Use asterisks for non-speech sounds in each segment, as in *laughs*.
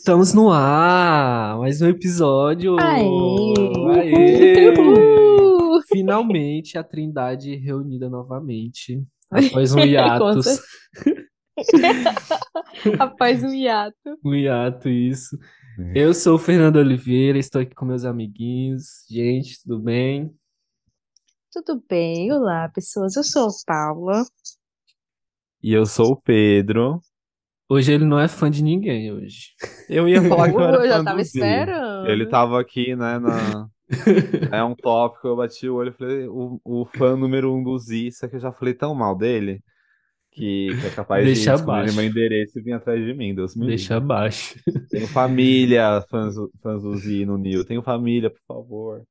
Estamos no ar! Mais um episódio! Aê! Aê! Uhul! Finalmente a Trindade reunida novamente, *laughs* após um hiatus. certeza. *laughs* Após um hiato. Um hiato, isso. Eu sou o Fernando Oliveira, estou aqui com meus amiguinhos. Gente, tudo bem? Tudo bem? Olá, pessoas. Eu sou a Paula. E eu sou o Pedro. Hoje ele não é fã de ninguém hoje. Eu ia falar que eu era eu já fã tava do Z. esperando. Ele tava aqui, né, na... *laughs* É um tópico, eu bati o olho e falei, o, o fã número um do Z, só que eu já falei tão mal dele, que, que é capaz de Deixa descobrir abaixo. meu endereço e vir atrás de mim, Deus me Deixa abaixo. Tenho família, fãs, do- fãs do Z no Nil. Tenho família, por favor.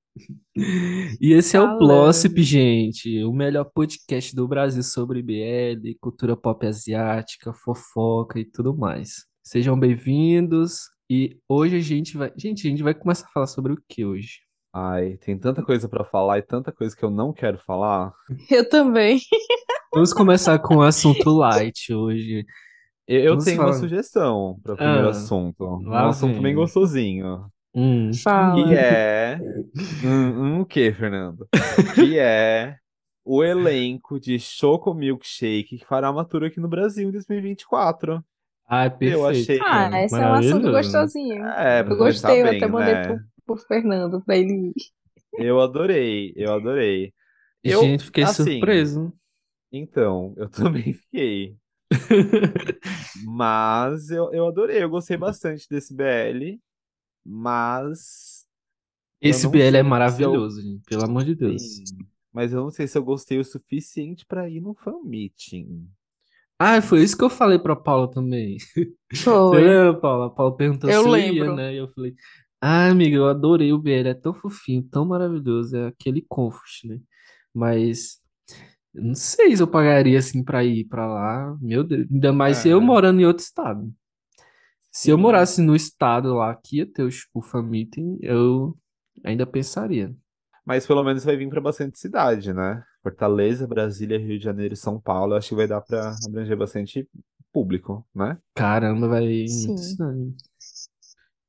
E esse é o Falando. Glossip, gente, o melhor podcast do Brasil sobre BL, cultura pop asiática, fofoca e tudo mais. Sejam bem-vindos. E hoje a gente vai, gente, a gente vai começar a falar sobre o que hoje? Ai, tem tanta coisa pra falar e tanta coisa que eu não quero falar. Eu também. Vamos começar com o assunto light hoje. Eu, tenho uma falar. sugestão para o primeiro Ah, assunto. Um assunto vem. bem gostosinho. Hum, Fala. Que é. Hum, hum, o que, Fernando? Que é o elenco de Choco Milkshake que fará uma tour aqui no Brasil em 2024. ai, perfeito. achei- Ah, esse é um assunto gostosinho. É, Eu gostei, eu bem, até mandei né? pro, pro Fernando pra ele ir. Eu adorei, eu adorei. Eu, Gente, fiquei assim, surpreso. Então, eu também fiquei. *laughs* Mas eu, eu adorei, eu gostei bastante desse BL. Mas. eu Esse BL é se eu- maravilhoso, gente, pelo amor de Deus. Sim, mas eu não sei se eu gostei o suficiente pra ir no fan meeting. Ah, foi isso que eu falei pra Paula também. *laughs* Você Foi. lembra, Paula? A Paula perguntou Eu se eu ia, lembro. né? E eu falei, ah, amiga, eu adorei o BL, é tão fofinho, tão maravilhoso, é aquele comfort, né? Mas eu não sei se eu pagaria assim pra ir pra lá, meu Deus, ainda mais eu É. morando em outro estado. Se eu morasse no estado lá que ia ter o, o fan meeting, eu ainda pensaria. Mas pelo menos vai vir pra bastante cidade, né? Fortaleza, Brasília, Rio de Janeiro e São Paulo. Acho que vai dar pra abranger bastante público, né? Caramba, vai Sim. muito estranho.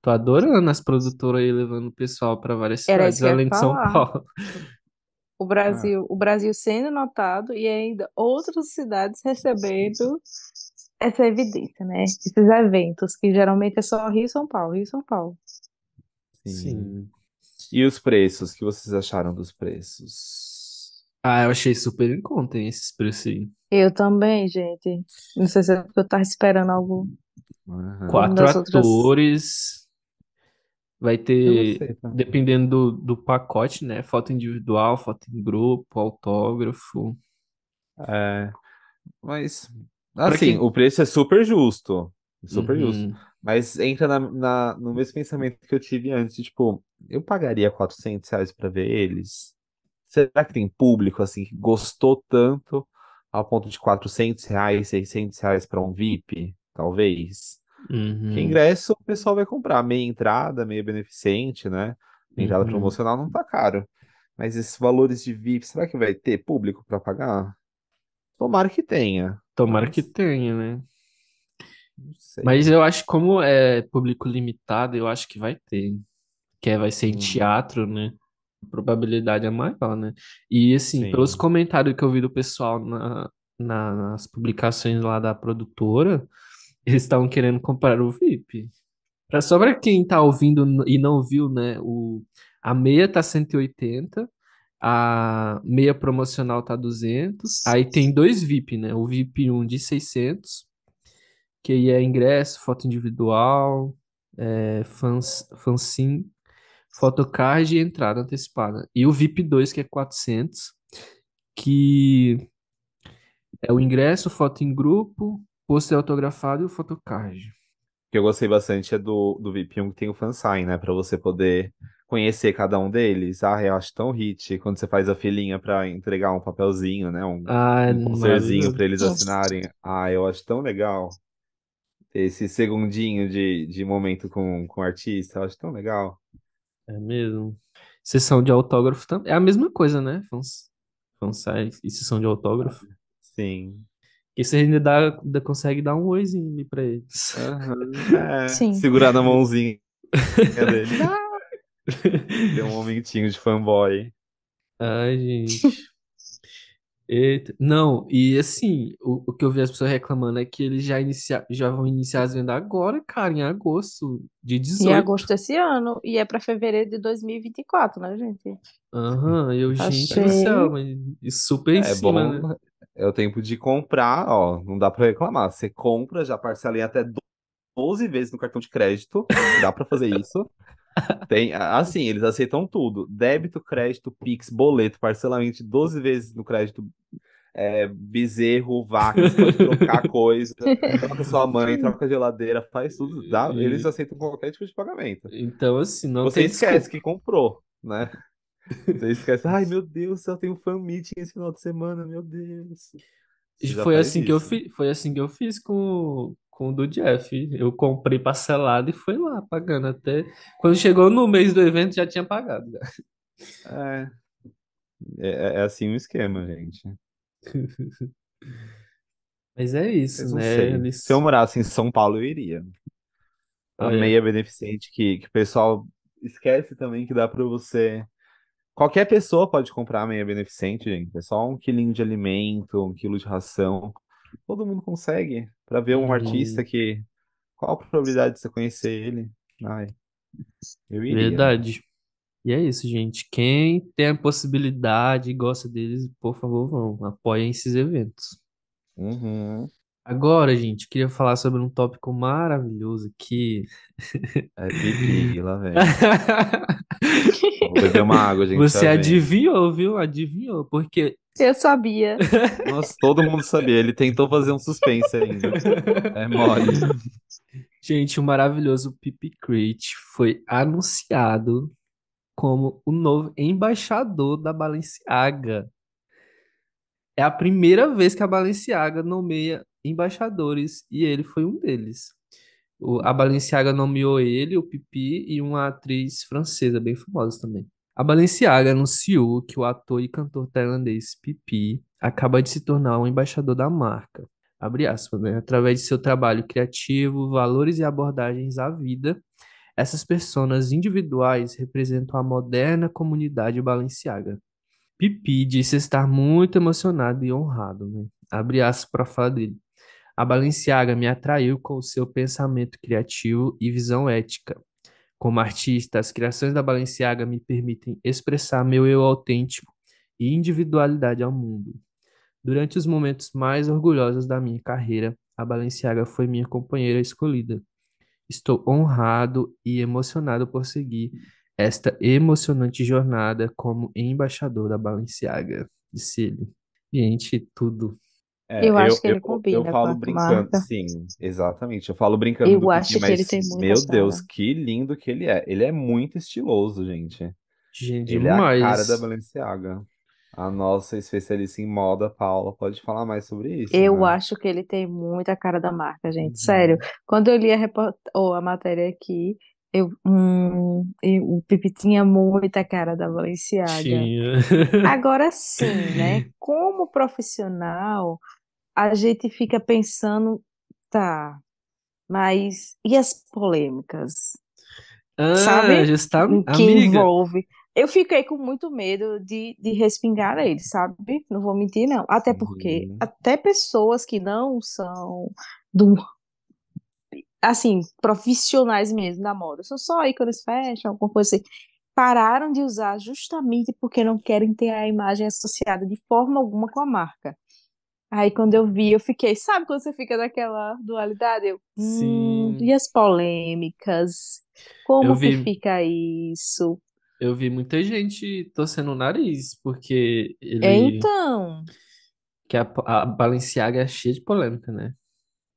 Tô adorando as produtoras aí levando o pessoal pra várias Era cidades, além de São. Paulo. O Brasil, o Brasil sendo notado e ainda outras cidades recebendo essa evidência, né? Esses eventos, que geralmente é só Rio e São Paulo, Rio e São Paulo. Sim. E os preços? O que vocês acharam dos preços? Ah, eu achei super em conta, hein, esses preços aí. Eu também, gente. Não sei se é porque eu tava esperando algo. Aham. Quatro das outras- atores. Vai ter, gostei, tá? dependendo do, do pacote, né? Foto individual, foto em grupo, autógrafo. É, mas, assim, o preço é super justo. Super justo. Uhum. Mas entra na, na- no mesmo pensamento que eu tive antes, tipo, eu pagaria 400 reais pra ver eles? Será que tem público, assim, que gostou tanto ao ponto de 400 reais, 600 reais pra um VIP? Talvez. Uhum. Porque ingresso o pessoal vai comprar, meia entrada, meia beneficente, né? Entrada Uhum. promocional não tá caro. Mas esses valores de VIP, será que vai ter público pra pagar? Tomara que tenha. Tomara Mas- que tenha, né? Mas eu acho que como é público limitado, eu acho que vai ter. Que é- vai ser em teatro, né? A probabilidade é maior, né? E assim, Sim. pelos comentários que eu vi do pessoal na, na- nas publicações lá da produtora, eles estavam querendo comprar o VIP. Pra, só pra quem tá ouvindo e não viu, né? O, a meia tá 180, a meia promocional tá 200, aí tem dois VIP, né? O VIP 1 de 600, que aí é ingresso, foto individual, é, fans, fanzine, photocard e entrada antecipada. E o VIP 2, que é 400, que é o ingresso, foto em grupo, pôster autografado e o photocard. que eu gostei bastante é do, do VIP1 que tem o fansign, né? Pra você poder conhecer cada um deles. Ah, eu acho tão hit quando você faz a filinha pra entregar um papelzinho, né? Um, é um posterzinho pra eles assinarem. Ah, eu acho tão legal. Esse segundinho de, de momento com, com o artista, eu acho tão legal. É mesmo. Sessão de autógrafo também. É a mesma coisa, né? Fans, fansite e sessão de autógrafo. Sim. Porque você ainda, dá, ainda consegue dar um oizinho ali pra eles. Aham, *laughs* é, Sim. segurar na mãozinha dele. *laughs* *laughs* Tem um momentinho de fanboy. Ai, gente. Eita. Não, e assim, o, o que eu vi as pessoas reclamando é que eles já, inicia, já vão iniciar as vendas agora, cara, em agosto de Em 18. agosto desse ano. E é pra fevereiro de 2024, né, gente? Aham, eu, gente do Achei. céu, mas super em É cima, né? bom, é o tempo de comprar, ó, não dá pra reclamar. Você compra, já parcela em até 12 vezes no cartão de crédito, dá pra fazer isso. *laughs* Tem, assim, eles aceitam tudo. Débito, crédito, Pix, boleto, parcelamento de 12 vezes no crédito, é, bezerro, vaca, você pode trocar *laughs* coisa, troca sua mãe, troca geladeira, faz tudo. Dá, eles E- aceitam qualquer tipo de pagamento. Então, assim, não Você esquece desculpa. que comprou, né? *laughs* Você esquece, ai meu Deus, eu tenho fan meeting esse final de semana, meu Deus. Você Foi assim que eu fiz, foi assim que eu fiz com, com o do Jeff. Eu comprei parcelado e foi lá pagando até. Quando chegou no mês do evento, já tinha pagado. É, é, é assim o esquema, gente. *laughs* Mas é isso, né? Eles. Se eu morasse em São Paulo, eu iria. A meia beneficente que, que o pessoal esquece também que dá pra você. Qualquer pessoa pode comprar a meia beneficente, gente. É só um quilinho de alimento, um quilo de ração. Todo mundo consegue. Pra ver um artista uhum, que. Qual a probabilidade de você conhecer ele? Ai, eu iria. verdade. E é isso, gente. Quem tem a possibilidade e gosta deles, por favor, vão. Apoiem esses eventos. Uhum. Agora, gente, queria falar sobre um tópico maravilhoso que. É pipi, *laughs* lá vem. Vou beber uma água, gente, Você adivinhou, viu? Adivinhou, porque Eu sabia. *laughs* Nossa, todo mundo sabia. Ele tentou fazer um suspense ainda. É mole. Gente, o maravilhoso Pipi Crate foi anunciado como o novo embaixador da Balenciaga. É a primeira vez que a Balenciaga nomeia embaixadores e ele foi um deles. O- a Balenciaga nomeou ele, o Pipi e uma atriz francesa bem famosa também. A Balenciaga anunciou que o ator e cantor tailandês Pipi acaba de se tornar um embaixador da marca. Aspas, né? Através de seu trabalho criativo, valores e abordagens à vida, essas personas individuais representam a moderna comunidade Balenciaga. Pipi disse estar muito emocionado e honrado, né? Abre aspas para falar dele. A Balenciaga me atraiu com o seu pensamento criativo e visão ética. Como artista, as criações da Balenciaga me permitem expressar meu eu autêntico e individualidade ao mundo. Durante os momentos mais orgulhosos da minha carreira, a Balenciaga foi minha companheira escolhida. Estou honrado e emocionado por seguir esta emocionante jornada como embaixador da Balenciaga, disse ele. Gente, tudo. É, Eu acho que eu, ele eu, combina eu com falo a brincando, marca. sim, exatamente. Eu falo brincando do Eu acho que ele mas tem muita meu Deus, cara. que lindo que ele é. Ele é muito estiloso, gente. Gente, Ele é a cara da demais. Balenciaga. A nossa especialista em moda, Paula, pode falar mais sobre isso, Eu né? acho que ele tem muita cara da marca, gente. Sério. Uhum. Quando eu li a, report... ou a matéria aqui, eu, hum, o Pipi tinha muita cara da Balenciaga. Tinha. *laughs* Agora sim, né? *laughs* Como profissional, a gente fica pensando, tá, mas e as polêmicas? Ah, Sabe? justa Que amiga. envolve. Eu fiquei com muito medo de, de respingar ele, sabe? Não vou mentir, não. Até porque Uhum. até pessoas que não são do, assim, profissionais mesmo da moda, são só ícones fashion, alguma coisa assim, pararam de usar justamente porque não querem ter a imagem associada de forma alguma com a marca. Aí quando eu vi, eu fiquei, sabe quando você fica naquela dualidade? Eu, hum, Sim. e as polêmicas? Como Eu que vi, fica isso? eu vi muita gente torcendo o nariz, porque ele. Então, Que a, a Balenciaga é cheia de polêmica, né?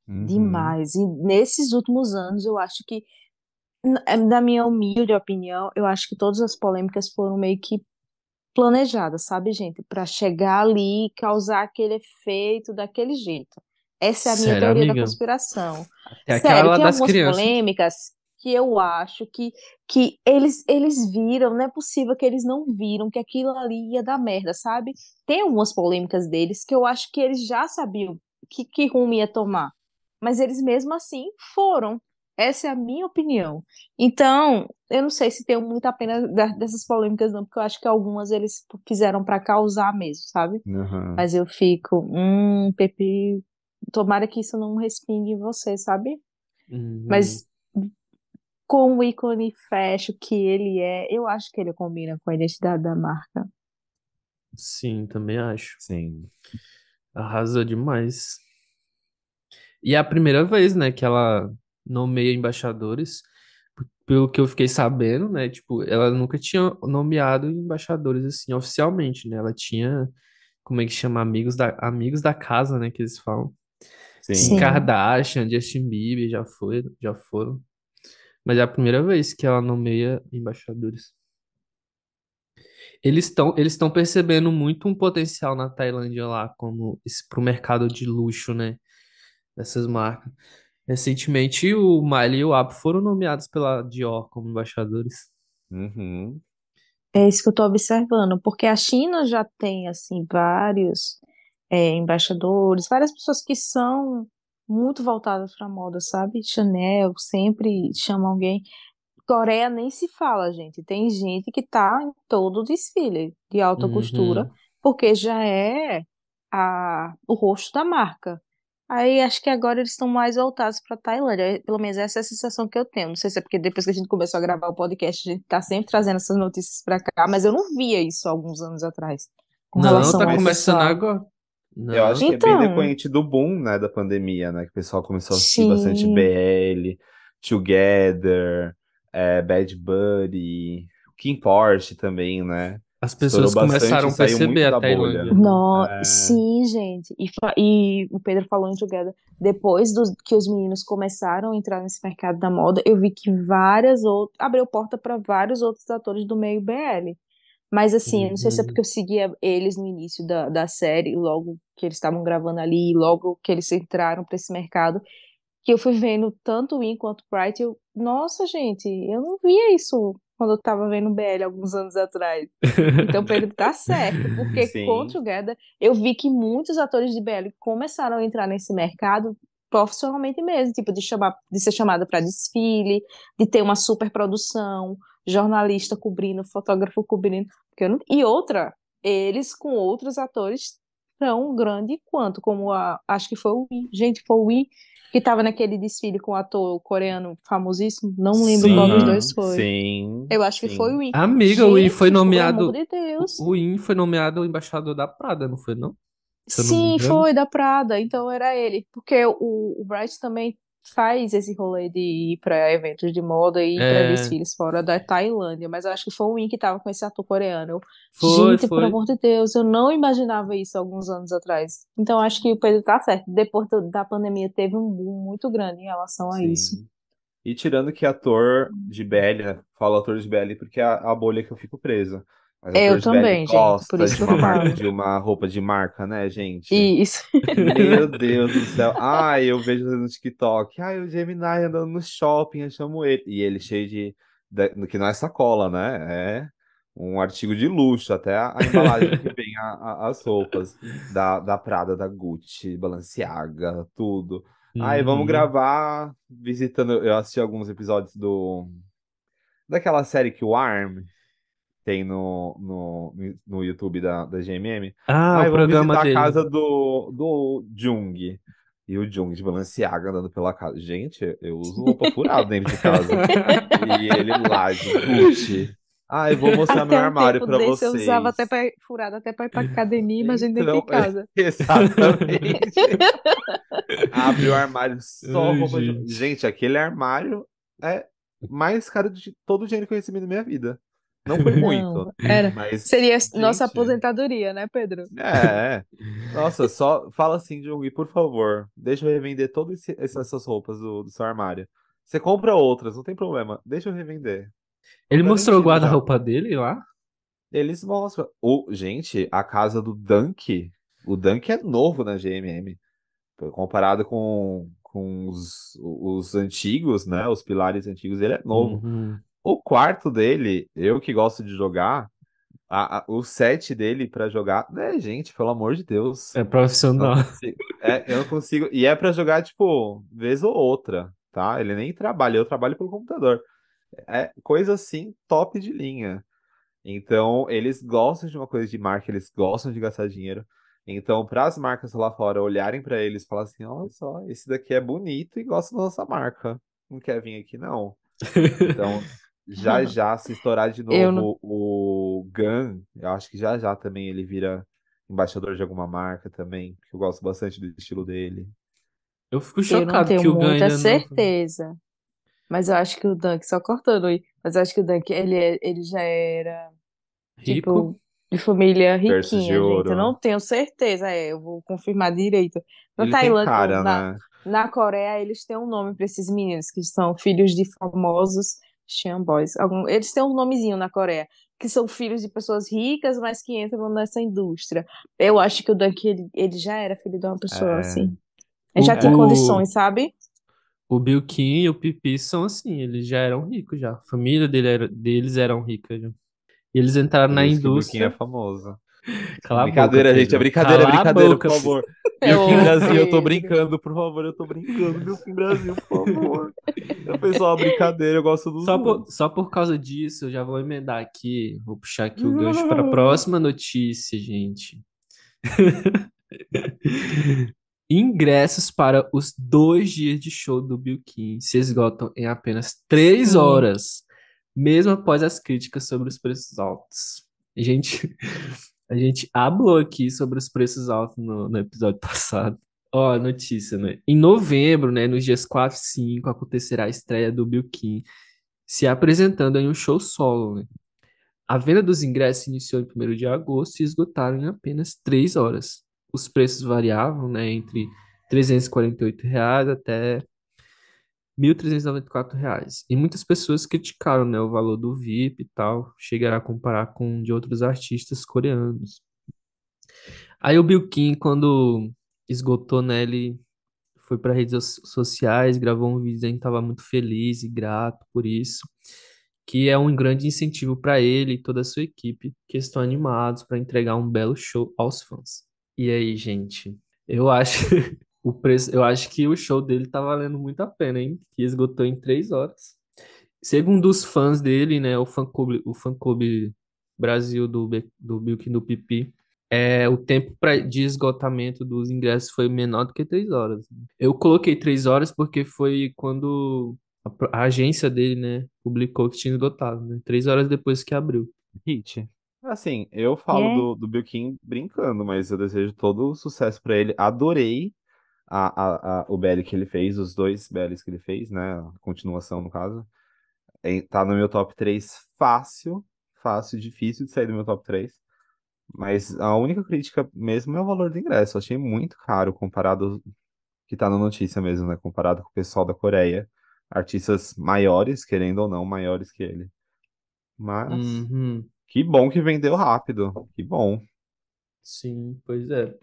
Uhum. demais. E nesses últimos anos, eu acho que, n- eh, na minha humilde opinião, eu acho que todas as polêmicas foram meio que planejadas, sabe, gente? Para chegar ali e causar aquele efeito daquele jeito. Essa é a minha Sério, teoria da amiga? conspiração. Até Sério, tem algumas crianças. polêmicas que eu acho que, que eles, eles viram, não é possível que eles não viram que aquilo ali ia dar merda, sabe? Tem algumas polêmicas deles que eu acho que eles já sabiam que, que rumo ia tomar. Mas eles mesmo assim foram. Essa é a minha opinião. Então, eu não sei se tem muita pena dessas polêmicas, não, porque eu acho que algumas eles fizeram para causar mesmo, sabe? Uhum. Mas eu fico, hum, Pepe, tomara que isso não respingue em você, sabe? Uhum. Mas com o ícone fashion que ele é, eu acho que ele combina com a identidade da marca. Sim, também acho. Sim. Arrasou demais. E é a primeira vez, né, que ela nomeia embaixadores. Pelo que eu fiquei sabendo, né, tipo, ela nunca tinha nomeado embaixadores assim oficialmente, né? Ela tinha, como é que chama, amigos da amigos da casa, né, que eles falam. Sim. Sim. Kardashian, Justin Bieber já foi, já foram. Mas é a primeira vez que ela nomeia embaixadores. Eles estão eles estão percebendo muito um potencial na Tailândia lá, como para o mercado de luxo, né? Dessas marcas. Recentemente, o Miley e o Apo foram nomeados pela Dior como embaixadores. Uhum. É isso que eu estou observando, porque a China já tem assim vários é, embaixadores, várias pessoas que são muito voltadas para moda, sabe? Chanel sempre chama alguém. Coreia nem se fala, gente. Tem gente que tá em todo o desfile de alta costura, Uhum. porque já é a, o rosto da marca. Aí acho que agora eles estão mais voltados para Tailândia. Pelo menos essa é a sensação que eu tenho. Não sei se é porque depois que a gente começou a gravar o podcast, a gente tá sempre trazendo essas notícias para cá, mas eu não via isso há alguns anos atrás, com Não, relação tá começando agora. Eu Não. acho que é bem Então, depoente do boom, né, da pandemia, né? Que o pessoal começou a assistir bastante sim, BL, Together, é, Bad Buddy, Kim Porsche também, né? As pessoas começaram a perceber a bolha. Tailândia. no, É, sim, gente. E, e o Pedro falou em Together. Depois dos, que os meninos começaram a entrar nesse mercado da moda, eu vi que várias outras, abriu porta para vários outros atores do meio BL. Mas assim, eu não sei se é Uhum. porque eu seguia eles no início da, da série, logo que eles estavam gravando ali, logo que eles entraram para esse mercado, que eu fui vendo tanto o In quanto o Bright, eu, nossa, gente, eu não via isso quando eu tava vendo BL alguns anos atrás. Então, *laughs* Pedro tá certo, porque com sim, Together eu vi que muitos atores de BL começaram a entrar nesse mercado profissionalmente mesmo, tipo de chamar, de ser chamada para desfile, de ter uma super produção, jornalista cobrindo, fotógrafo cobrindo, porque eu não- e outra, eles com outros atores tão grande quanto, como a, acho que foi o Win, gente, foi o Win que tava naquele desfile com o ator coreano famosíssimo, não lembro qual dos dois foi. sim, Eu acho que foi o sim. Win. Amiga, o In foi Gente, pelo amor nomeado. de Deus. O In foi nomeado embaixador da Prada, não foi, não? Não Sim, engano. foi da Prada, então era ele. Porque o, o Bright também faz esse rolê de ir pra eventos de moda e ir pra É, desfiles fora da Tailândia, mas eu acho que foi o Win que tava com esse ator coreano. Eu, foi, gente, pelo foi. amor de Deus, eu não imaginava isso alguns anos atrás. Então acho que o Pedro tá certo. Depois da pandemia teve um boom muito grande em relação a isso. Sim. E tirando que ator de BL, né? Falo ator de BL porque é a, a bolha que eu fico preso. Mas Eu de BL também, gente, por isso de eu uma de uma roupa de marca, né, gente? Isso. Meu *laughs* Deus do céu. Ai, eu vejo no TikTok. Ai, o Gemini andando no shopping, eu chamo ele. E ele cheio de, de- que não é sacola, né? É um artigo de luxo, até a, a embalagem que vem a- a- as roupas da, da Prada, da Gucci, Balenciaga, tudo. Ai, vamos Uhum. gravar visitando. Eu assisti alguns episódios do daquela série que o Arm tem no, no, no YouTube da, da GMM. Ah, Ai, o programa visitar a dele. casa do, do Jung. E o Jung de Balenciaga andando pela casa. Gente, eu uso roupa furada dentro de casa. *laughs* E ele lá de Gucci. Ai, vou mostrar meu Até um armário pra desse eu usava vocês. até pra, furada até pra ir pra academia, imagina dentro de casa. *laughs* exatamente. *laughs* Abre o armário só Ai, roupa de... gente. Gente, aquele armário é mais caro de todo o dinheiro que eu recebi na minha vida. Não foi *laughs* muito, Não, era. mas, Seria nossa gente, aposentadoria, né, Pedro? é. Nossa, só fala assim, Jung, por favor, deixa eu revender todas essas roupas do, do seu armário. Você compra outras, não tem problema. Deixa eu revender. Ele mostrou o guarda-roupa dele lá? Eles mostram. O, gente, a casa do Dunk, o Dunk é novo na GMM. Comparado com, com os, os antigos, né? Os pilares antigos, ele é novo. Uhum. O quarto dele, eu que gosto de jogar, A- a- o set dele pra jogar. É, gente, pelo amor de Deus. É Eu profissional. consigo. É, eu não consigo. E é pra jogar, tipo, vez ou outra, tá? Ele nem trabalha, eu trabalho pelo computador. É coisa assim, top de linha. Então, eles gostam de uma coisa de marca, eles gostam de gastar dinheiro. Então, para as marcas lá fora olharem para eles e falar assim: olha só, esse daqui é bonito e gosta da nossa marca. Não quer vir aqui, não. *laughs* Então, já já, se estourar de Eu não- novo o Gun, eu acho que já já também ele vira embaixador de alguma marca também, porque eu gosto bastante do estilo dele. Eu fico Eu não chocado tenho que o Gun muita ainda não. certeza. Mas eu acho que o Dunk, só cortando aí, mas eu acho que o Dunk, ele, é- ele já era, Rico. tipo, de família Berço de riquinha, gente. ouro. Eu não tenho certeza, é, eu vou confirmar direito. Na Ele Tailândia, cara, na, né? na Coreia, eles têm um nome para esses meninos, que são filhos de famosos Xian Boys. Algum- eles têm um nomezinho na Coreia, que são filhos de pessoas ricas, mas que entram nessa indústria. Eu acho que o Dunk, ele, ele já era filho de uma pessoa É. assim. Ele já O- tinha o- condições, sabe? O Bill Kim e o Pipi são assim, eles já eram ricos já. A família dele era- deles eram ricas já. E eles entraram Por na isso que o Bilquinho indústria. é famoso. Cala brincadeira, boca, gente, é brincadeira, é Cala brincadeira, boca, por favor. É Bilquinho o Brasil, eu tô brincando, por favor, eu tô brincando, Bilquinho Brasil, por favor. Eu fiz só uma brincadeira, eu gosto dos Só por, só por causa disso, eu já vou emendar aqui, vou puxar aqui o gancho para a *laughs* próxima notícia, gente. *laughs* Ingressos para os dois dias de show do Bill King se esgotam em apenas três horas, mesmo após as críticas sobre os preços altos. Gente, a gente hablou aqui sobre os preços altos no, no episódio *laughs* passado. Ó, notícia, né? Em novembro, né, nos dias 4 e 5, acontecerá a estreia do Bill King se apresentando em um show solo, né? A venda dos ingressos iniciou em 1 de agosto e esgotaram em apenas 3 horas. Os preços variavam, né, entre 348 reais até 1.394 reais. E muitas pessoas criticaram, né, o valor do VIP e tal, chegaram a comparar com de outros artistas coreanos. Aí o Bill Kim, quando esgotou, né, ele foi para redes so- sociais, gravou um vídeo dizendo que estava muito feliz e grato por isso, que é um grande incentivo para ele e toda a sua equipe, que estão animados para entregar um belo show aos fãs. E aí, gente, eu acho *laughs* o preço, eu acho que o show dele tá valendo muito a pena, hein? Que esgotou em três horas. Segundo os fãs dele, né, o fã-clube, o fã-clube Brasil do, do Bilk do Pipi, é, o tempo pra, de esgotamento dos ingressos foi menor do que três horas. Eu coloquei três horas porque foi quando a, a agência dele, né, publicou que tinha esgotado, né? Três horas depois que abriu. Hit. Assim, eu falo É. do, do Bilquinho brincando, mas eu desejo todo o sucesso pra ele. Adorei a, a, a- o BL que ele fez, os dois BLs que ele fez, né? A continuação, no caso. É, tá no meu top 3 fácil, fácil, difícil de sair do meu top 3. Mas a única crítica mesmo é o valor do ingresso. Eu achei muito caro comparado, que tá na notícia mesmo, né? Comparado com o pessoal da Coreia. Artistas maiores, querendo ou não, maiores que ele. Mas, Uhum, que bom que vendeu rápido. Que bom. sim, pois é.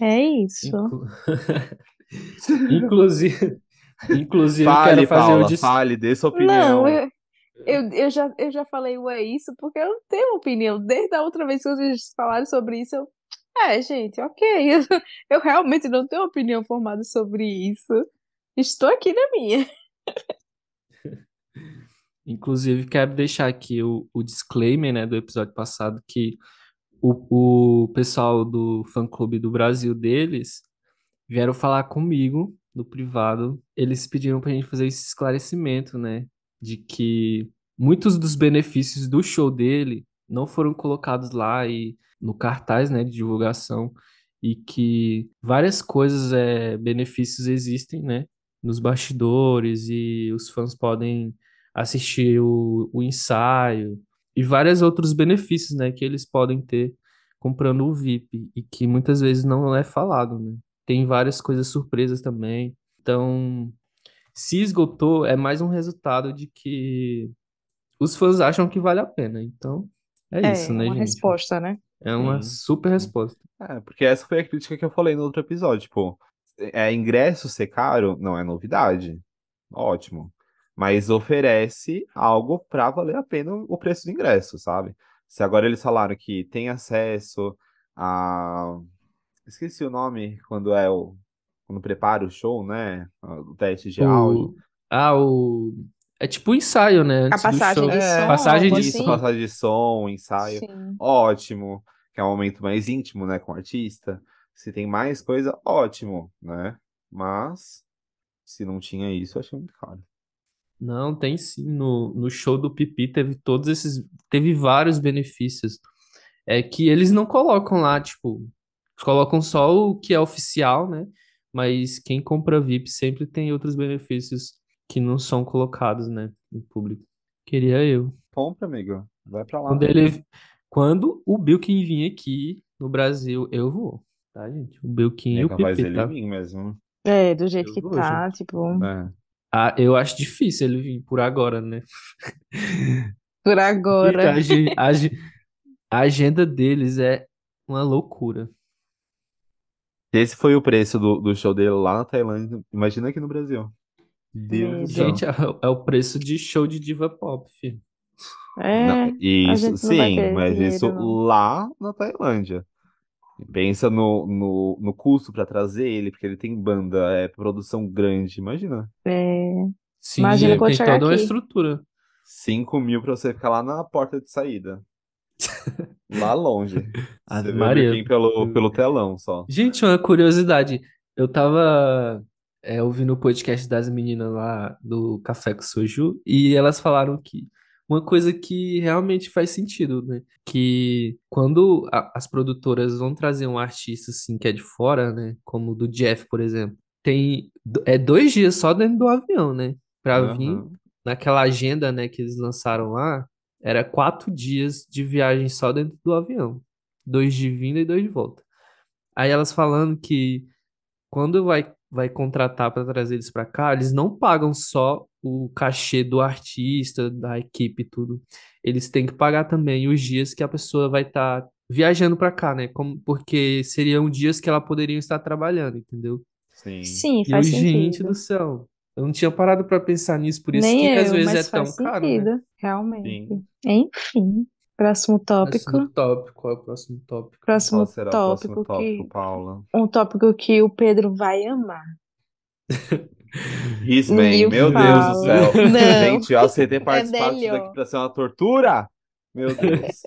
É isso. Inclu- *laughs* Inclusive, inclusive Fale, quero fazer o Paula, fale, dê sua Não, opinião. eu, eu, eu já, eu já falei o é isso porque eu não tenho opinião. Desde a outra vez que vocês falaram sobre isso, eu. É, gente, ok. Eu, *laughs* eu realmente não tenho opinião formada sobre isso. Estou aqui na minha. Inclusive, quero deixar aqui o, o disclaimer, né, do episódio passado, que o, o pessoal do fã-clube do Brasil deles vieram falar comigo no privado. Eles pediram pra gente fazer esse esclarecimento, né, de que muitos dos benefícios do show dele não foram colocados lá e no cartaz, né, de divulgação, e que várias coisas, é, benefícios existem, né, nos bastidores e os fãs podem assistir o, o ensaio e vários outros benefícios, né, que eles podem ter comprando o VIP e que muitas vezes não é falado, né? Tem várias coisas surpresas também. Então, se esgotou, é mais um resultado de que os fãs acham que vale a pena. Então, é É, isso, né, uma gente? resposta, né? É uma Sim, super sim. resposta. É, porque essa foi a crítica que eu falei no outro episódio. Tipo, é ingresso ser caro não é novidade. Ótimo. Mas oferece algo pra valer a pena o preço do ingresso, sabe? Se agora eles falaram que tem acesso a. Esqueci o nome quando é o. Quando prepara o show, né? O teste de áudio. O... Ah, o. É tipo um ensaio, né? A Antes do passagem show. de É, som, passagem de Isso, assim. passagem de som, ensaio. Sim. Ótimo. Que é um momento mais íntimo, né? Com o artista. Se tem mais coisa, ótimo, né? Mas, se não tinha isso, eu achei muito caro. Não, tem sim. No, no show do Pipi teve todos esses. Teve vários benefícios. É que eles não colocam lá, tipo, eles colocam só o que é oficial, né? Mas quem compra VIP sempre tem outros benefícios que não são colocados, né? No público. Queria eu. Compra, amigo. Vai pra lá. Quando ele, quando o Bilkin vir aqui no Brasil, eu vou, tá, gente? O Bilkin e É o Pipi, dele tá? vir mesmo. É, do jeito Eu que vou, tá, tipo, É. Ah, eu acho difícil ele vir por agora, né? *laughs* por agora. a, a a agenda deles é uma loucura. Esse foi o preço do, do show dele lá na Tailândia. Imagina aqui no Brasil. Deus. Gente, é, é o preço de show de diva pop, filho. É, Não, isso, sim, mas dinheiro, isso não. lá na Tailândia. Pensa no, no, no custo pra trazer ele, porque ele tem banda, é produção grande. Imagina. É, Sim, Imagina ele quando tem toda uma aqui. estrutura. 5 mil pra você ficar lá na porta de saída. *laughs* Lá longe. Você Maria. Pelo, pelo telão só. Gente, uma curiosidade. Eu tava é, ouvindo o podcast das meninas lá do Café com Soju e elas falaram que uma coisa que realmente faz sentido, né? Que quando a- as produtoras vão trazer um artista assim que é de fora, né? Como o do Jeff, por exemplo, tem é dois dias só dentro do avião, né? Pra vir Aham. naquela agenda, né, que eles lançaram lá, era quatro dias de viagem só dentro do avião. Dois de vinda e dois de volta. Aí elas falando que quando vai, vai contratar para trazer eles para cá, eles não pagam só o cachê do artista, da equipe e tudo. Eles têm que pagar também os dias que a pessoa vai estar viajando para cá, né? Como, porque seriam dias que ela poderia estar trabalhando, entendeu? Sim. sim, E faz gente sentido. do céu, eu não tinha parado para pensar nisso, por isso Nem que às eu, vezes mas é tão faz caro, né? sentido, realmente. Sim. Enfim, próximo tópico. Próximo tópico, qual é o próximo tópico? Próximo Qual será o próximo tópico tópico, que Paula? um tópico que o Pedro vai amar. *laughs* Risman, meu Deus do céu. *laughs* Não. Gente, eu aceitei participar disso melhor. daqui pra ser uma tortura? Meu Deus.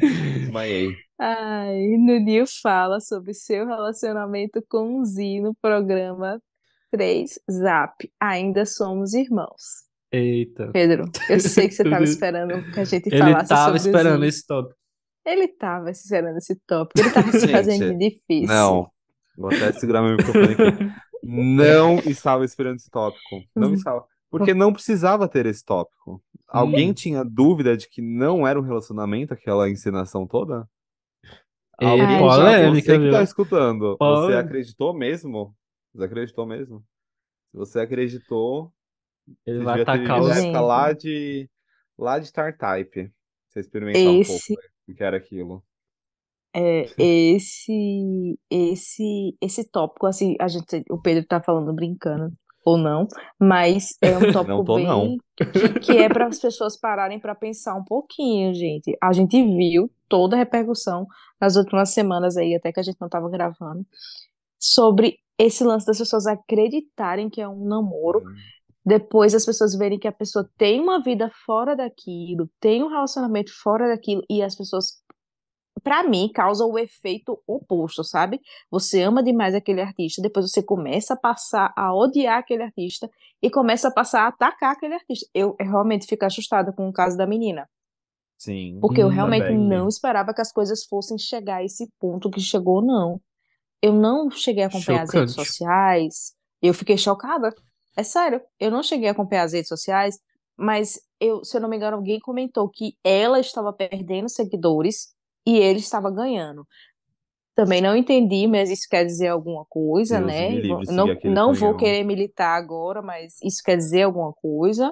*laughs* Desmaiei. Ai, Nunil fala sobre seu relacionamento com o Zi no programa 3 Zap. Ainda somos irmãos. Eita. Pedro, eu sei que você *laughs* estava esperando que a gente Ele falasse tava sobre o esperando Zi. esse tópico. Ele estava esperando esse tópico. Ele estava se Gente, fazendo difícil. Não. Vou até segurar meu microfone aqui. Não estava esperando esse tópico. Não Uhum. estava. Porque não precisava ter esse tópico. Alguém Hum. tinha dúvida de que não era um relacionamento, aquela encenação toda? É, Alguém, polêmica, você que tá escutando, você Polêmica. acreditou mesmo? Você acreditou mesmo? Se você acreditou, Ele você vai ter atacar os. época Gente. lá de, lá de Startype. Você experimentar um pouco Esse, o que era aquilo. É, esse, esse, esse tópico, assim, a gente, o Pedro tá falando brincando, ou não, mas é um *laughs* tópico tô, bem que, que é para as pessoas pararem para pensar um pouquinho, gente. A gente viu toda a repercussão nas últimas semanas aí, até que a gente não tava gravando, sobre esse lance das pessoas acreditarem que é um namoro Hum. depois as pessoas verem que a pessoa tem uma vida fora daquilo, tem um relacionamento fora daquilo, e as pessoas, pra mim, causa o efeito oposto, sabe? Você ama demais aquele artista, depois você começa a passar a odiar aquele artista e começa a passar a atacar aquele artista. Eu, eu realmente fico assustada com o caso da menina, Sim. porque eu Hum, realmente também. não esperava que as coisas fossem chegar a esse ponto que chegou, não. Eu não cheguei a acompanhar as redes Chocante. sociais. Eu fiquei chocada. É sério, eu não cheguei a acompanhar as redes sociais, mas eu, se eu não me engano, alguém comentou que ela estava perdendo seguidores e ele estava ganhando. Também não entendi, mas isso quer dizer alguma coisa, Deus né? livre Não, não vou querer militar agora, mas isso quer dizer alguma coisa.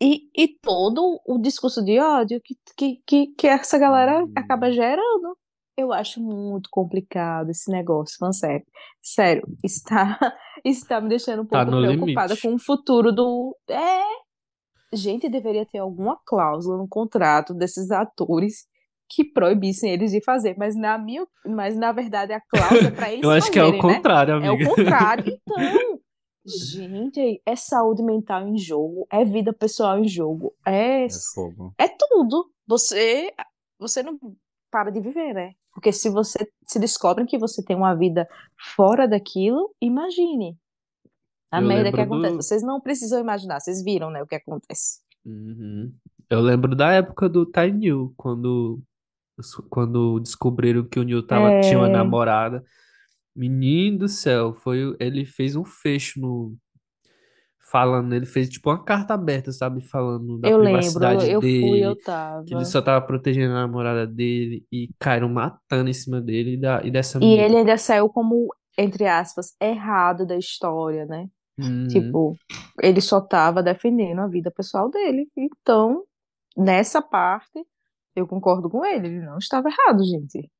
E, e todo o discurso de ódio que, que, que, que essa galera Hum. acaba gerando. Eu acho muito complicado esse negócio, falando sério. Sério, está, *laughs* está me deixando um Tá pouco no preocupada limite. com o futuro do. É. Gente, deveria ter alguma cláusula no contrato desses atores que proibissem eles de fazer, mas na minha, mas na verdade a cláusula é para *laughs* eles Eu acho que é o fazerem, né? contrário, É o amiga. contrário. *laughs* Então, gente, é saúde mental em jogo, é vida pessoal em jogo, é É é tudo. Você você não para de viver, né? Porque se você se descobre que você tem uma vida fora daquilo, imagine a Eu merda que acontece. do- Vocês não precisam imaginar, vocês viram, né, o que acontece. Uhum. Eu lembro da época do Ty New, quando, quando descobriram que o Neil tava, tinha uma É. namorada. Menino do céu, foi, ele fez um fecho no. Falando, ele fez tipo uma carta aberta, sabe? Falando da Eu lembro, privacidade eu fui, dele, eu tava. que ele só tava protegendo a namorada dele e caíram matando em cima dele e, da, e dessa E menina. ele ainda saiu como, entre aspas, errado da história, né? Uhum. Tipo, ele só tava defendendo a vida pessoal dele. Então, nessa parte, eu concordo com ele. Ele não estava errado, gente.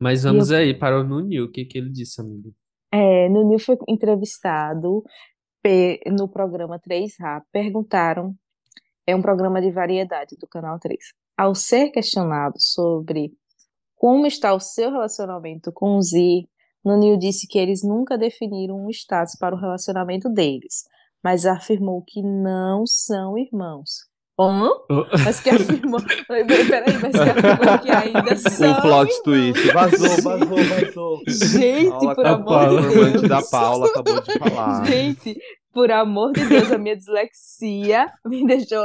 Mas vamos eu- aí para o Nunil, o que que ele disse, amigo? É, no Nil foi entrevistado no programa 3A. Perguntaram, é um programa de variedade do Canal 3. Ao ser questionado sobre como está o seu relacionamento com o Z, Nunil disse que eles nunca definiram um status para o relacionamento deles, mas afirmou que não são irmãos. Hã? Oh, Mas que afirmou. Peraí, mas que afirmou que ainda *laughs* são. O plot irmãos. twist. Vazou, vazou, vazou. Gente, Paula por amor de Deus. da Paula acabou de falar. Gente, por amor de Deus, a minha dislexia me deixou.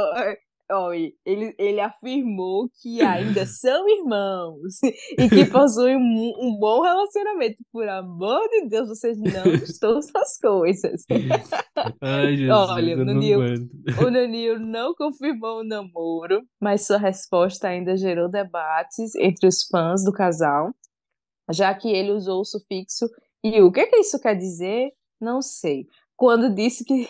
Oi, ele, ele afirmou que ainda *laughs* são irmãos e que possuem um, um bom relacionamento. Por amor de Deus, vocês não *laughs* estão essas coisas. *laughs* Ai, Jesus, Olha, eu no não Nil- aguento. O Nanil não confirmou o namoro, mas sua resposta ainda gerou debates entre os fãs do casal, já que ele usou o sufixo e o que que isso quer dizer? Não sei. Quando disse que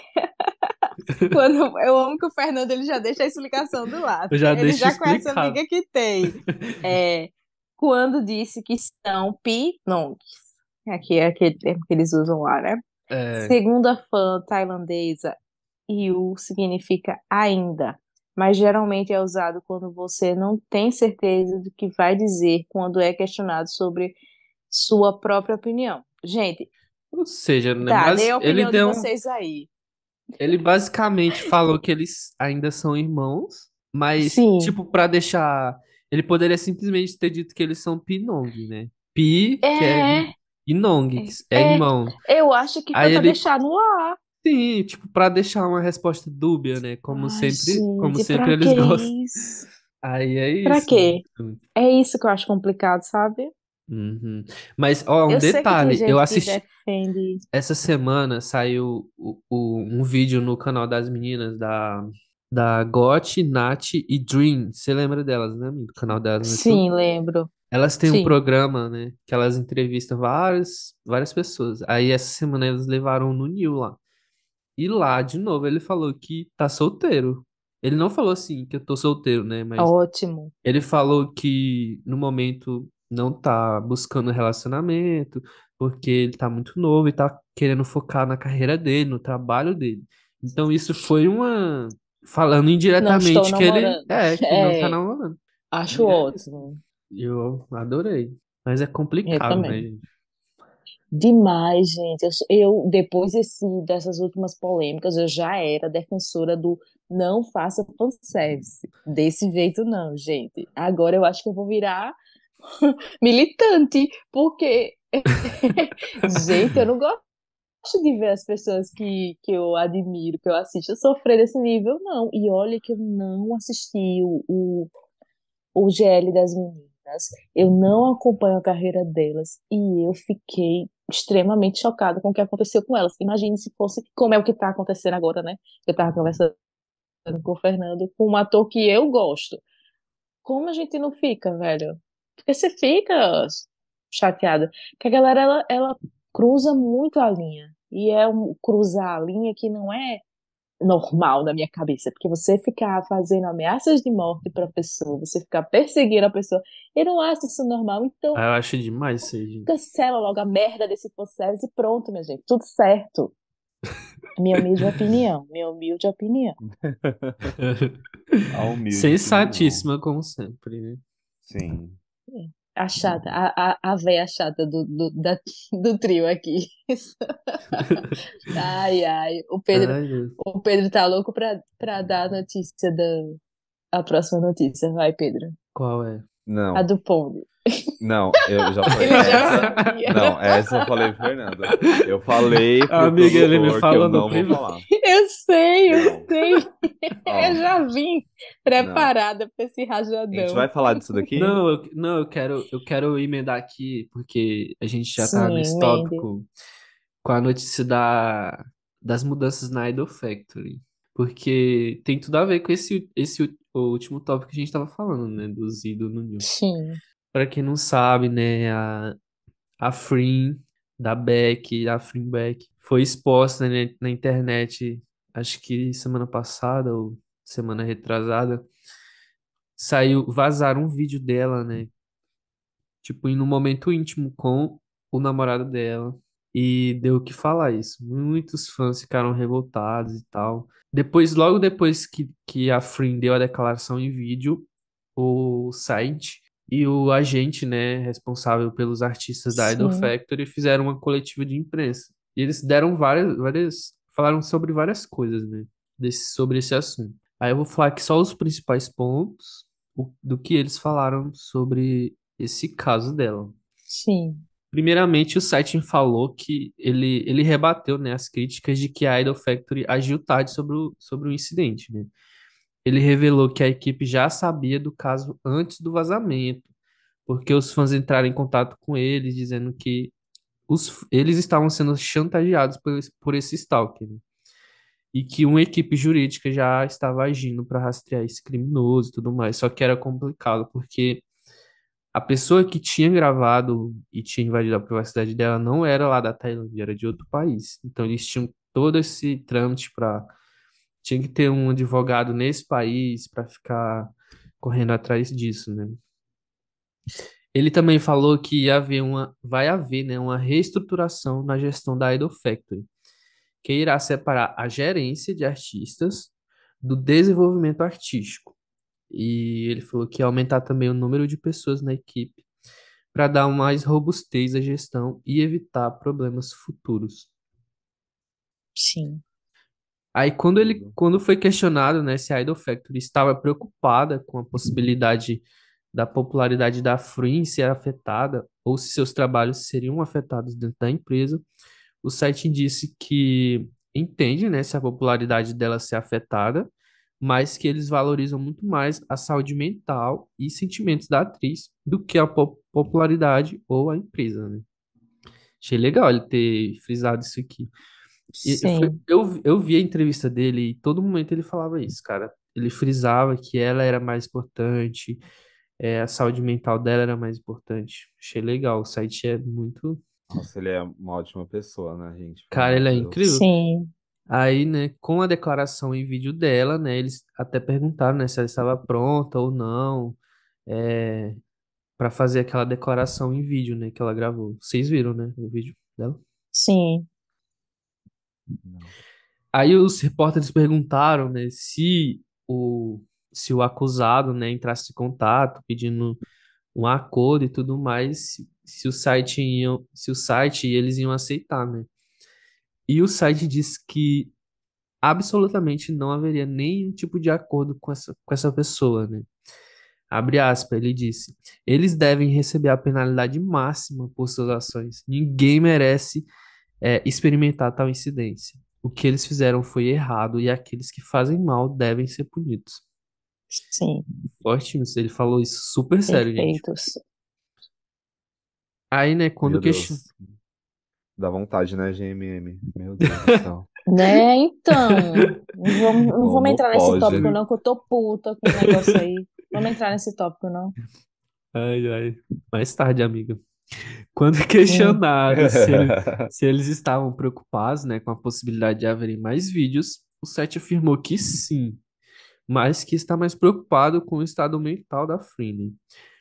*laughs* quando eu amo que o Fernando ele já deixa a explicação do lado. Já ele já conhece a amiga que tem. *laughs* É, quando disse que são pinongues. Aqui é aquele termo que eles usam lá, né? É, Segundo a fã tailandesa, Yu significa ainda, mas geralmente é usado quando você não tem certeza do que vai dizer quando é questionado sobre sua própria opinião. Gente, ou seja, né, tá, mas dê a ele opinião de deu um- vocês aí. Ele basicamente falou que eles ainda são irmãos, mas Sim. tipo pra deixar, ele poderia simplesmente ter dito que eles são Pinong, né? Pi, que é É, Inong, que é É. irmão. eu acho que foi Aí pra ele- deixar no ar. Sim, tipo pra deixar uma resposta dúbia, né? Como Ai, sempre, como gente, sempre pra eles gostam. isso? Aí é isso. Pra quê? né? É isso que eu acho complicado, sabe? Uhum. Mas, ó, um eu detalhe, eu assisti, essa semana saiu o- o- um vídeo no canal das meninas da, da Got, Nath e Dream. Você lembra delas, né, amigo? Do canal delas no YouTube? Sim, lembro. Elas têm um Sim. programa, né? Que elas entrevistam várias, várias pessoas. Aí essa semana eles levaram no Nil lá. E lá, de novo, ele falou que tá solteiro. Ele não falou assim que eu tô solteiro, né? Mas Ótimo. ele falou que no momento não tá buscando relacionamento, porque ele tá muito novo e tá querendo focar na carreira dele, no trabalho dele. Então isso foi uma. Falando indiretamente que ele. É, que não É. tá namorando. Acho É. ótimo. Eu adorei. Mas é complicado, né, gente? Demais, gente. Eu, eu, depois desse, dessas últimas polêmicas, eu já era defensora do não faça fanservice. Desse jeito, não, gente. Agora eu acho que eu vou virar *laughs* militante, porque, *laughs* gente, eu não gosto de ver as pessoas que, que eu admiro, que eu assisto, sofrer desse nível, não. E olha que eu não assisti o, o, o GL das meninas. Eu não acompanho a carreira delas e eu fiquei extremamente chocada com o que aconteceu com elas. Imagine se fosse como é o que está acontecendo agora, né? Eu estava conversando com o Fernando, com um ator que eu gosto. Como a gente não fica, velho? Porque você fica chateada. Porque a galera, ela, ela cruza muito a linha. E é um cruzar a linha que não é normal na minha cabeça, porque você ficar fazendo ameaças de morte para a pessoa, você ficar perseguindo a pessoa, eu não acho isso normal, então Ah, eu acho demais isso aí, gente. cancela logo a merda desse fanservice e pronto, minha gente, tudo certo. Minha humilde *laughs* opinião, minha humilde opinião. *laughs* A humilde Sensatíssima, como sempre, né? Sim. A chata, a, a, a véia chata do, do, da, *laughs* do trio aqui. *laughs* Ai, ai. O Pedro, Ai, o Pedro tá louco pra, pra dar a notícia da. A próxima notícia. Vai, Pedro. Qual é? Não, A do Pony. Não, eu já falei. Ele já. Não, essa eu falei pro Fernando. Eu falei pro Amiga, ele me falou eu no não falar. Eu sei, eu Não. sei. Ó, Eu já vim preparada pra esse a gente rajadão. vai falar disso daqui? Não, eu, não, eu quero, eu quero emendar aqui, porque a gente já tá Sim, nesse emende. tópico com a notícia da, das mudanças na Idol Factory. Porque tem tudo a ver com esse, esse o último tópico que a gente tava falando, né? Dos ídolos no New. Sim, Pra quem não sabe, né? A, a Frin da Beck, a Frin Beck, foi exposta, né, na internet, acho que semana passada ou semana retrasada. Saiu, vazaram um vídeo dela, né? tipo, em um momento íntimo com o namorado dela. E deu o que falar isso. Muitos fãs ficaram revoltados e tal. Depois, logo depois que, que a Frin deu a declaração em vídeo, o site e o agente, né, responsável pelos artistas da Idol sim, Factory fizeram uma coletiva de imprensa. E eles deram várias, várias, falaram sobre várias coisas, né, desse, sobre esse assunto. Aí eu vou falar aqui só os principais pontos o- do que eles falaram sobre esse caso dela. sim, Primeiramente, o site falou que ele, ele rebateu, né, as críticas de que a Idol Factory agiu tarde sobre o, sobre o incidente, né? Ele revelou que a equipe já sabia do caso antes do vazamento, porque os fãs entraram em contato com eles, dizendo que os, eles estavam sendo chantageados por, por esse stalker, né? E que uma equipe jurídica já estava agindo para rastrear esse criminoso e tudo mais. Só que era complicado, porque a pessoa que tinha gravado e tinha invadido a privacidade dela não era lá da Tailândia, era de outro país. Então eles tinham todo esse trâmite para. Tinha que ter um advogado nesse país para ficar correndo atrás disso, né? Ele também falou que ia haver uma, vai haver, né, uma reestruturação na gestão da Idol Factory, que irá separar a gerência de artistas do desenvolvimento artístico. E ele falou que ia aumentar também o número de pessoas na equipe para dar mais robustez à gestão e evitar problemas futuros. sim, Aí quando ele Tudo. quando foi questionado, né, se a Idol Factory estava preocupada com a possibilidade da popularidade da Free ser afetada ou se seus trabalhos seriam afetados dentro da empresa, o site disse que entende, né, se a popularidade dela ser afetada, mas que eles valorizam muito mais a saúde mental e sentimentos da atriz do que a po- popularidade ou a empresa, né? Achei legal ele ter frisado isso aqui. Sim, eu, eu vi a entrevista dele e todo momento ele falava isso, cara. Ele frisava que ela era mais importante, é, a saúde mental dela era mais importante. Achei legal. O site é muito. Nossa, ele é uma ótima pessoa, né, gente? Pelo Cara, amor ele é de Deus. incrível. sim, Aí, né, com a declaração em vídeo dela, né, eles até perguntaram, né, se ela estava pronta ou não, é, para fazer aquela declaração em vídeo, né, que ela gravou. Vocês viram, né, o vídeo dela? sim, Aí os repórteres perguntaram, né, se o, se o acusado, né, entrasse em contato pedindo um acordo e tudo mais, se, se o site iam, se o site eles iam aceitar, né? E o site disse que absolutamente não haveria nenhum tipo de acordo com essa, com essa pessoa, né? Abre aspas, ele disse: eles devem receber a penalidade máxima por suas ações. Ninguém merece é, experimentar tal incidência. O que eles fizeram foi errado e aqueles que fazem mal devem ser punidos. sim, Forte isso, ele falou isso super sério, gente. perfeitos. Aí, né, quando. Deus. Dá vontade, né, GMM? Meu Deus do *laughs* céu. Né, então, não vamos, não vamos entrar nesse pode? tópico não, que eu tô puta com o negócio aí. Vamos entrar nesse tópico não. Ai, ai. Mais tarde, amiga. Quando *laughs* questionado se, ele- *laughs* se eles estavam preocupados, né, com a possibilidade de haverem mais vídeos, o site afirmou que sim, mas que está mais preocupado com o estado mental da Free.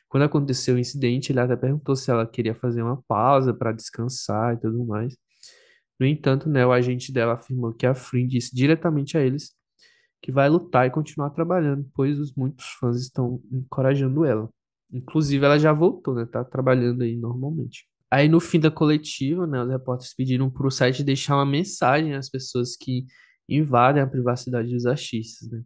Quando aconteceu o incidente, ele até perguntou se ela queria fazer uma pausa para descansar e tudo mais. No entanto, né, o agente dela afirmou que a Free disse diretamente a eles que vai lutar e continuar trabalhando, pois os muitos fãs estão encorajando ela. Inclusive, ela já voltou, né? Tá trabalhando aí normalmente. Aí, no fim da coletiva, né, os repórteres pediram pro site deixar uma mensagem às pessoas que invadem a privacidade dos artistas, né?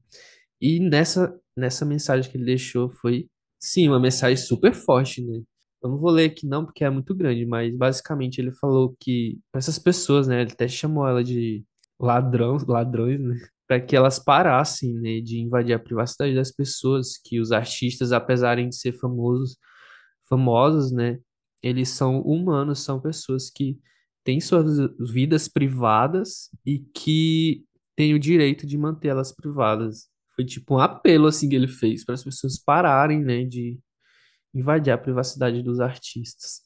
E nessa, nessa mensagem que ele deixou foi, sim, uma mensagem super forte, né? Eu não vou ler aqui não, porque é muito grande, mas basicamente ele falou que essas pessoas, né, ele até chamou ela de ladrão, ladrões, né, para que elas parassem, né, de invadir a privacidade das pessoas, que os artistas, apesar de ser famosos, famosos, né, eles são humanos, são pessoas que têm suas vidas privadas e que têm o direito de mantê-las privadas. Foi tipo um apelo assim que ele fez para as pessoas pararem, né, de invadir a privacidade dos artistas.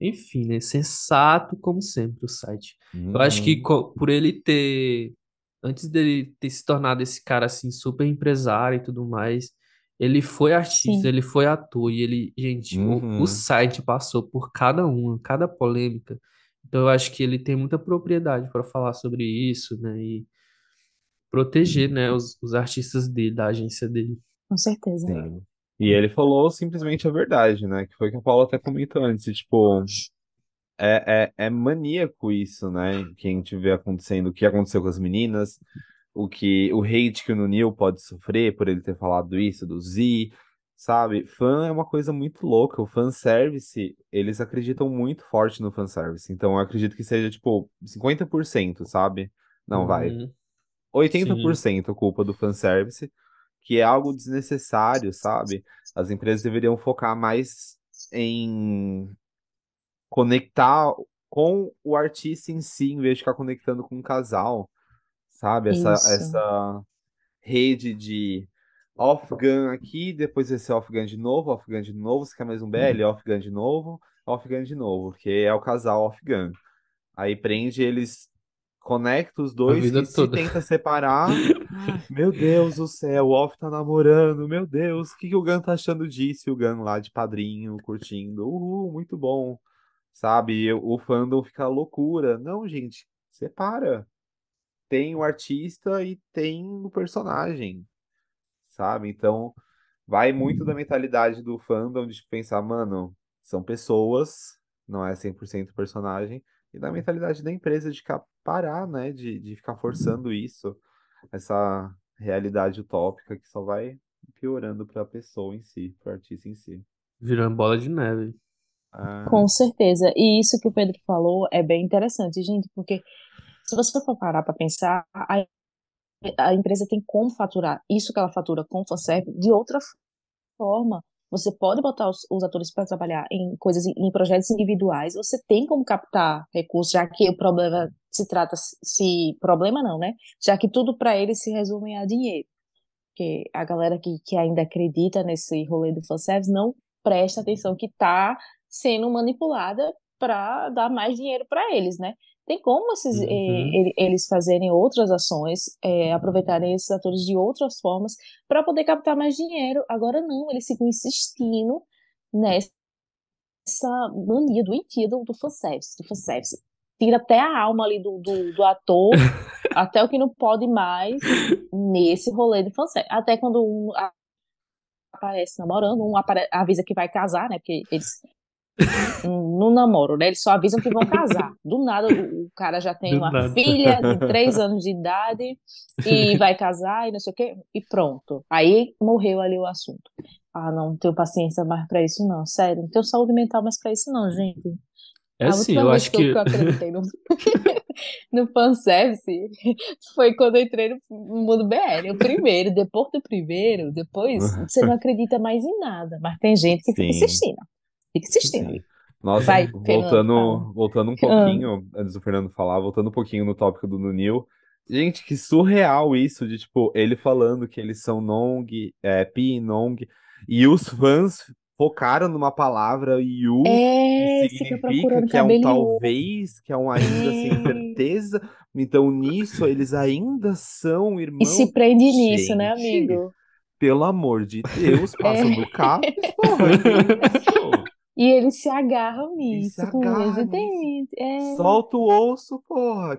Enfim, né? Sensato como sempre o site. Eu acho que Uhum, por ele ter, antes dele ter se tornado esse cara assim super empresário e tudo mais, ele foi artista, Sim, ele foi ator e ele, gente, o, o uhum, site passou por cada uma, cada polêmica. Então eu acho que ele tem muita propriedade para falar sobre isso, né? E proteger, né, os, os artistas dele, da agência dele. com certeza. sim. E ele falou simplesmente a verdade, né? Que foi o que a Paula até comentou antes, tipo, é, é, é maníaco isso, né? Que a gente vê acontecendo, o que aconteceu com as meninas, o que o hate que o Nunil pode sofrer por ele ter falado isso do Z, sabe? Fã é uma coisa muito louca. O fanservice, eles acreditam muito forte no fanservice. Então eu acredito que seja tipo 50%, sabe? Não, vai. Uhum, sim. 80% culpa do fanservice, que é algo desnecessário, sabe? As empresas deveriam focar mais em conectar com o artista em si, em vez de ficar conectando com o casal, sabe? Essa, Isso, essa rede de off-gun aqui, depois esse off-gun de novo, off-gun de novo, você quer mais um BL, off-gun de novo, off-gun de novo, porque é o casal off-gun. Aí prende eles, conecta os dois e se tenta separar. *laughs* Meu Deus do céu, o Off tá namorando, meu Deus, o que que o Gun tá achando disso? E o Gun lá de padrinho, curtindo, uhul, muito bom, sabe? O fandom fica loucura. Não, gente, separa. Tem o artista e tem o personagem, sabe? Então, vai muito da mentalidade do fandom de pensar, mano, são pessoas, não é 100% personagem, e da mentalidade da empresa de ficar parar, né? De, de ficar forçando isso, essa realidade utópica que só vai piorando para a pessoa em si, para o artista em si. Virando bola de neve. Ah, com certeza. E isso que o Pedro falou é bem interessante, gente, porque se você for parar para pensar, a, a empresa tem como faturar isso que ela fatura com o fanservice de outra forma. Você pode botar os, os atores para trabalhar em coisas, em projetos individuais. Você tem como captar recursos, já que o problema se trata, se problema não, né? Já que tudo para eles se resume a dinheiro. Porque a galera que, que ainda acredita nesse rolê do fanservice não presta atenção que está sendo manipulada para dar mais dinheiro para eles, né? Tem como esses, eh, Uhum. ele- eles fazerem outras ações, eh, aproveitarem esses atores de outras formas para poder captar mais dinheiro. Agora não, eles ficam insistindo nessa mania doentia do, do fanservice, do fanservice. Tira até a alma ali do, do, do ator, *laughs* até o que não pode mais nesse rolê de fanservice. Até quando um aparece namorando, um apare- avisa que vai casar, né? Porque eles não namoram, né? Eles só avisam que vão casar. Do nada, o, o cara já tem Do uma nada. filha de três anos de idade e vai casar e não sei o quê, e pronto. Aí morreu ali o assunto. Ah, não, tenho paciência mais pra isso, não. Sério, não tenho saúde mental mais pra isso, não, gente. É A última eu acho que eu, que eu acreditei no, *laughs* no fanservice foi quando eu entrei no mundo BL. O primeiro, depois do primeiro, depois *laughs* você não acredita mais em nada. Mas tem gente que fica sim, insistindo. Fica insistindo. sim. Nossa, Vai, Fernando, fala. voltando, voltando um Ah, pouquinho, antes do Fernando falar, voltando um pouquinho no tópico do Nunil. Gente, que surreal isso, de tipo, ele falando que eles são Nong, é, Pi e Nong, e os fãs focaram numa palavra Yu, que É, fica significa que é um talvez, que é um ainda sem É. certeza. Então, nisso, eles ainda são E se irmãos. prende nisso, né, Gente, amigo? pelo amor de Deus, *laughs* passa um É. bocado, *laughs* porra, que isso? E eles se agarram nisso, se com unhas agarra nisso. dentes. É. Solta o osso, porra.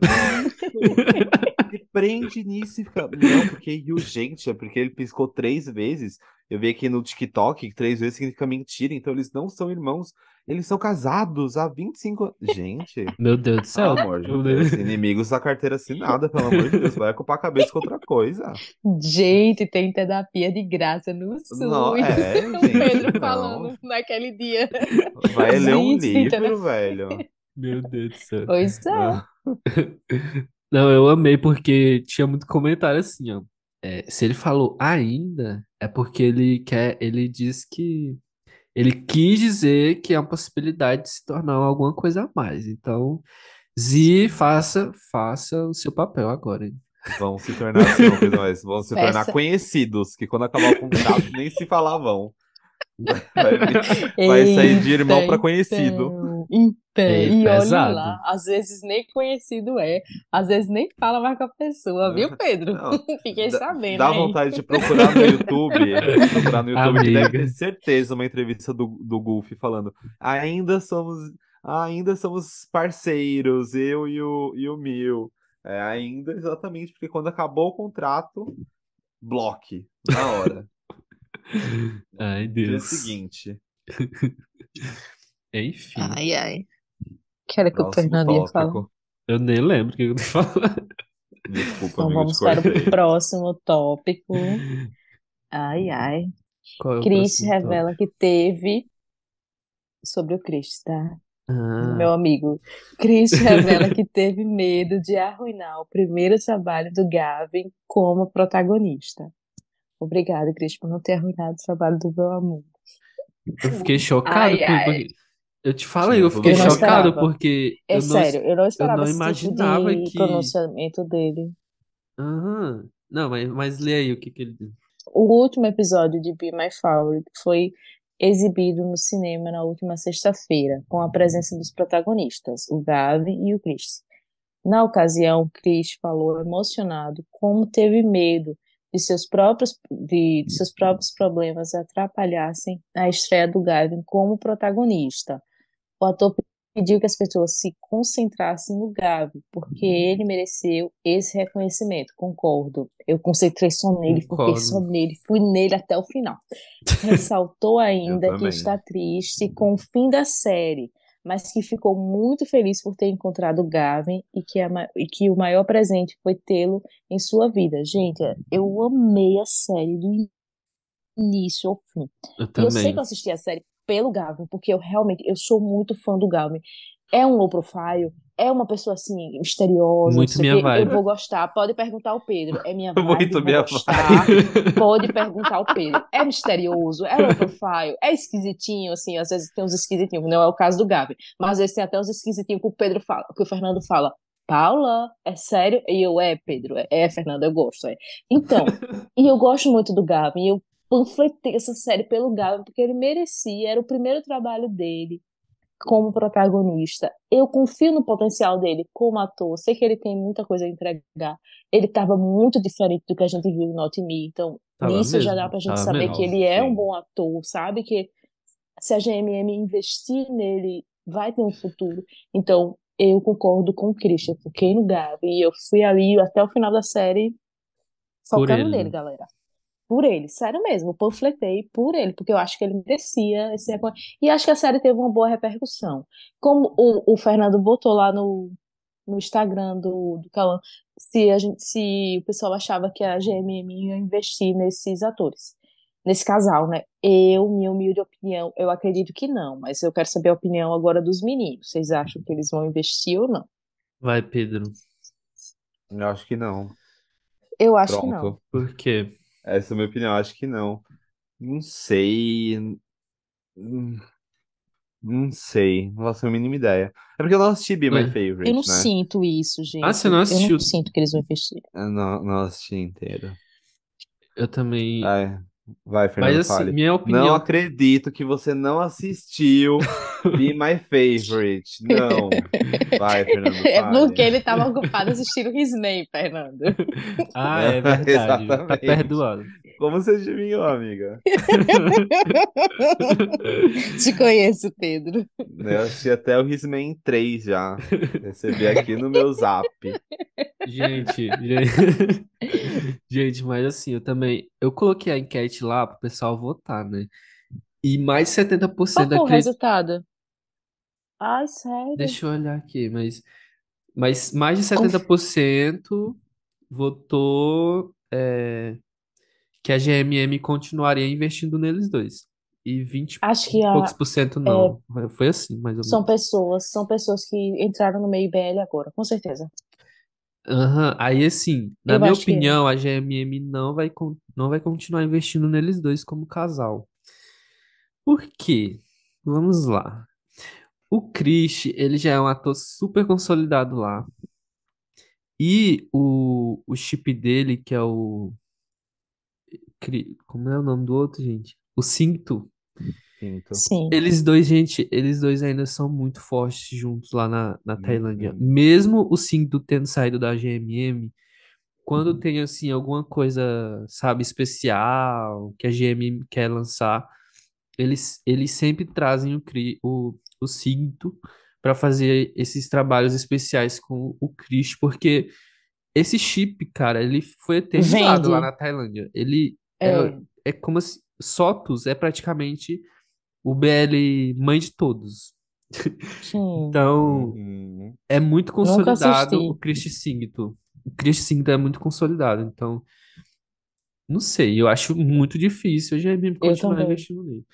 Que prende nisso e fica. Não, porque Rio, gente, é porque ele piscou três vezes. Eu vi aqui no TikTok que três vezes significa mentira, então eles não são irmãos. Eles são casados há 25 anos. Gente, *laughs* Meu Deus do céu. pelo amor de Deus. Inimigos da carteira assinada, pelo amor de Deus. Vai ocupar a cabeça com outra coisa. Gente, tem terapia de graça no Não, SUS. é, *laughs* O gente, Pedro não. falando naquele dia. Vai ler um livro, velho. Meu Deus do céu. Pois é. *laughs* Não, eu amei porque tinha muito comentário assim, ó. É, se ele falou ainda, é porque ele quer, ele diz que ele quis dizer que é uma possibilidade de se tornar alguma coisa a mais. Então, Zi, faça, faça o seu papel agora. hein? Vão se tornar *laughs* assim. Vão se tornar conhecidos, que quando acabar o contrato *laughs* nem se falavam. Vai, *laughs* vai sair de irmão pra conhecido. Então, então, É e olha lá, às vezes nem conhecido é, às vezes nem fala mais com a pessoa, viu, *laughs* Pedro? Não, *laughs* Fiquei Dá- sabendo Dá aí. vontade de procurar no YouTube, procurar no YouTube, que deve ter certeza uma entrevista do, do Goofy falando. Ainda somos, ainda somos parceiros, eu e o, e o Mil. É, ainda, exatamente, porque quando acabou o contrato, bloque, na hora. *laughs* Ai, *laughs* Dia Deus. seguinte. *laughs* Enfim, Ai, ai. Que era que o falar. tópico. eu nem lembro o que eu tô falando. Desculpa, Então vamos para o próximo tópico. Ai, ai. Qual é Chris revela que teve sobre o Chris, tá? tópico? Ah, Meu amigo. Chris revela que teve medo de arruinar o primeiro trabalho do Gavin como protagonista. Obrigada, Cris, por não ter arruinado o trabalho do meu amor. eu fiquei chocado Ai, ai. porque eu te falei, eu fiquei Eu não chocado esperava. porque É eu não sério, eu não esperava não esse tipo imaginava de que- pronunciamento dele. Aham. Não, mas, mas lê aí o que que ele diz. O último episódio de Be My Favorite foi exibido no cinema na última sexta-feira, com a presença dos protagonistas, o Gavin e o Chris. Na ocasião, Chris falou emocionado como teve medo de seus próprios, de, de seus próprios problemas atrapalhassem a estreia do Gavin como protagonista. O ator pediu que as pessoas se concentrassem no Gavin, porque ele mereceu esse reconhecimento. Concordo. Eu concentrei só nele, Concordo. só nele, fui nele até o final. *laughs* Ressaltou ainda que está triste com o fim da série, mas que ficou muito feliz por ter encontrado o Gavin e que, a e que o maior presente foi tê-lo em sua vida. Gente, eu amei a série do início ao fim. Eu E eu sei também. que eu assisti a série pelo Gavin, porque eu realmente, eu sou muito fã do Gavin. É um low profile, é uma pessoa assim, misteriosa, Muito minha vibe. Eu vou gostar, pode perguntar ao Pedro. É minha *laughs* vibe, Muito vou minha gostar. Pode perguntar ao Pedro. É misterioso, é low profile, é esquisitinho, assim, às vezes tem uns esquisitinhos, não é o caso do Gavin, mas às vezes tem até uns esquisitinhos que o Pedro fala, que o Fernando fala. Paula, é sério? E eu, é, Pedro, é, é, Fernando, eu gosto, é. Então, e eu gosto muito do Gavin, e eu panfletei essa série pelo Gavin, porque ele merecia, era o primeiro trabalho dele como protagonista. Eu confio no potencial dele como ator, sei que ele tem muita coisa a entregar. Ele estava muito diferente do que a gente viu em Not Me, então Tava nisso já dá pra gente tava saber mesmo. que ele é um Sim. bom ator, sabe? Que se a GMM investir nele, vai ter um futuro. Então, eu concordo com o Christian, fiquei no Gabi e eu fui ali até o final da série focando ele. nele, galera. Por ele, sério mesmo, eu panfletei por ele, porque eu acho que ele merecia esse E acho que a série teve uma boa repercussão. Como o, o Fernando botou lá no, no Instagram do, do Cauã, se, a gente, se o pessoal achava que a GMM ia investir nesses atores, nesse casal, né? Eu, minha humilde opinião, eu acredito que não, mas eu quero saber a opinião agora dos meninos. Vocês acham que eles vão investir ou não? Vai, Pedro. Eu acho que não. Eu acho que não. Pronto. Por quê? Essa é a minha opinião, acho que não. Não sei. Hum, Não sei. Não faço a mínima ideia. É porque eu não assisti Be My É. Favorite, Eu não né? sinto isso, gente. Ah, você não Eu assistiu? não sinto que eles vão investir. Eu não, não assisti inteiro. Eu também. Vai, vai, Fernando, Mas assim, fale. minha Não opinião. acredito que você não assistiu Be *laughs* My Favorite. Não. Vai, Fernando, É fale. porque ele estava ocupado assistindo Man, Fernando. *laughs* Ah, é verdade. Tá *laughs* Exatamente. perdoado. Como você adivinhou, amiga? *laughs* Te conheço, Pedro. Eu assisti até o Hitman 3 já. Recebi aqui no meu zap. Gente, gente, *laughs* gente, mas assim, eu também, eu coloquei a enquete lá pro pessoal votar, né? E mais 70% Qual foi o acredita, resultado? Ai, sério? deixa eu olhar aqui, mas, mas mais de Conf- 70% votou é, que a GMM continuaria investindo neles dois. E 20 Acho que e poucos a, por cento é, não. Foi assim, mais ou são menos. pessoas, são pessoas que entraram no meio BL agora, com certeza. Aham, Aí, assim, na Eu minha que é. opinião, a GMM não vai, não vai continuar investindo neles dois como casal. Por quê? Vamos lá. O Chris, ele já é um ator super consolidado lá. E o, o chip dele, que é o. Cri- Como é o nome do outro, gente? O Cinto. Quinto. Sim. Eles dois, gente, eles dois ainda são muito fortes juntos lá na, na Tailândia. Uhum. Mesmo o Cinto tendo saído da GMM, quando tem, assim, alguma coisa, sabe, especial que a GMM quer lançar, eles, eles sempre trazem o, Cri- o, o Cinto para fazer esses trabalhos especiais com o Chris, porque esse chip, cara, ele foi eternizado lá na Tailândia. Ele é, É, é como se Sotus é praticamente o BL mãe de todos. sim. *laughs* Então, Uhum. é muito consolidado o assisti. Chris Singto. O Chris Singto é muito consolidado. Então, não sei, eu acho muito difícil a GMM Eu continuar investindo nele.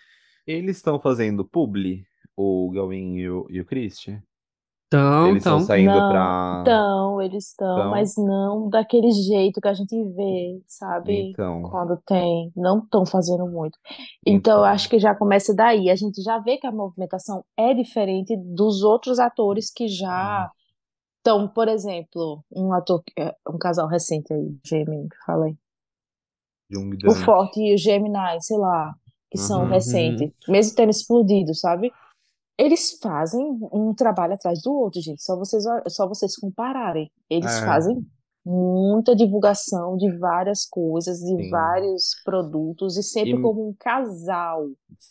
Eles estão fazendo publi, o Gawin e o, e o Christian? Então, Eles estão então, saindo Não, pra. estão, eles estão, Então, mas não daquele jeito que a gente vê, sabe? então, Quando tem, não estão fazendo muito. Então, eu então. acho que já começa daí. A gente já vê que a movimentação é diferente dos outros atores que já estão, por exemplo, um ator, é, um casal recente aí, Gemini, que eu falei. Jung O. Forte e o Gemini, sei lá, que são Uhum. recentes, uhum. mesmo tendo explodido, sabe? Eles fazem um trabalho atrás do outro, gente. Só vocês, só vocês compararem. Eles É, fazem muita divulgação de várias coisas, de sim. vários produtos, e sempre E, como um casal,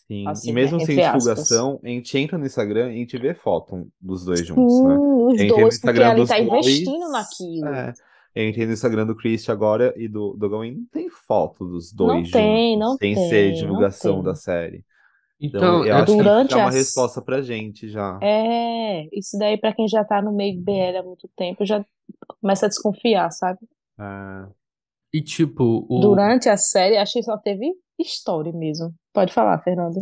sim. E assim, né? mesmo sem Entre aspas. divulgação, a gente entra no Instagram e a gente vê foto dos dois juntos, né? Sim, os entra no dois, porque Instagram ali dos tá investindo dois. naquilo. É. Eu entrei no Instagram do Christian agora e do, do Gawin. Não tem foto dos Não dois tem, juntos, não sem ser tem, não divulgação da tem. série. Então, Então, eu eu, acho que isso Durante já é uma as. resposta pra gente já. É, isso daí pra quem já tá no meio BL há muito tempo já começa a desconfiar, sabe? É. e tipo, o. Durante a série, acho que só teve história mesmo. Pode falar, Fernanda.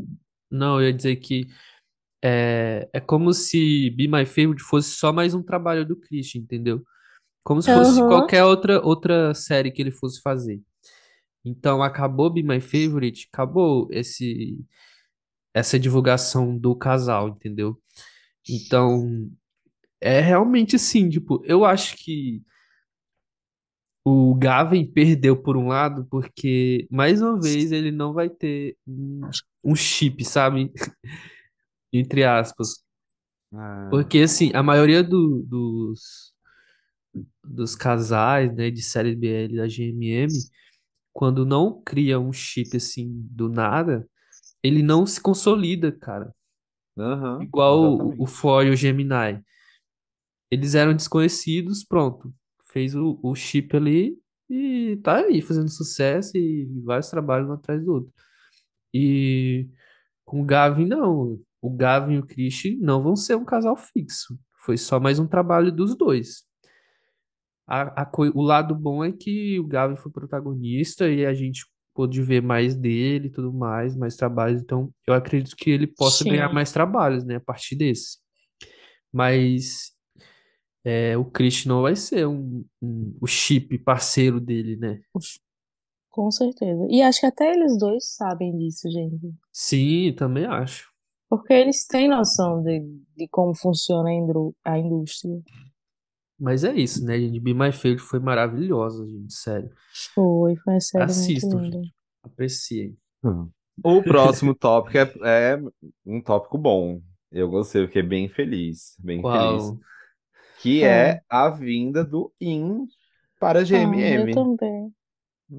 Não, eu ia dizer que é, é como se Be My Favorite fosse só mais um trabalho do Christian, entendeu? Como se fosse Aham, qualquer outra, outra série que ele fosse fazer. Então, acabou Be My Favorite, acabou esse, essa divulgação do casal, entendeu? Então, é realmente assim, tipo, eu acho que o Gavin perdeu por um lado, porque, mais uma vez, ele não vai ter um, um chip, sabe? *laughs* Entre aspas. É. Porque, assim, a maioria do- dos, dos casais, né, de série BL da GMM, quando não cria um chip, assim, do nada, ele não se consolida, cara. Aham, Igual o, o. Flor e o Gemini. Eles eram desconhecidos, pronto. Fez o, o chip ali e tá aí, fazendo sucesso e vários trabalhos um atrás do outro. E com o Gavin, não. O Gavin e o Christian não vão ser um casal fixo. Foi só mais um trabalho dos dois. A, a o lado bom é que o Gavin foi protagonista e a gente pôde ver mais dele e tudo mais, mais trabalhos. Então, eu acredito que ele possa ganhar sim. mais trabalhos, né, a partir desse. Mas é, o Christian não vai ser um, um- o chip parceiro dele, né? Com certeza. E acho que até eles dois sabem disso, gente. Sim, também acho. Porque eles têm noção de, de como funciona a indru- a indústria. Mas é isso, né, gente? Be My Favorite foi maravilhosa, gente, sério. Foi, foi uma série muito Assistam, linda. gente. Apreciem. Hum. O próximo tópico é, é um tópico bom. Eu gostei, eu fiquei bem feliz, bem feliz. Qual? Que Qual? é a vinda do IN para a Ah, eu GMM. também.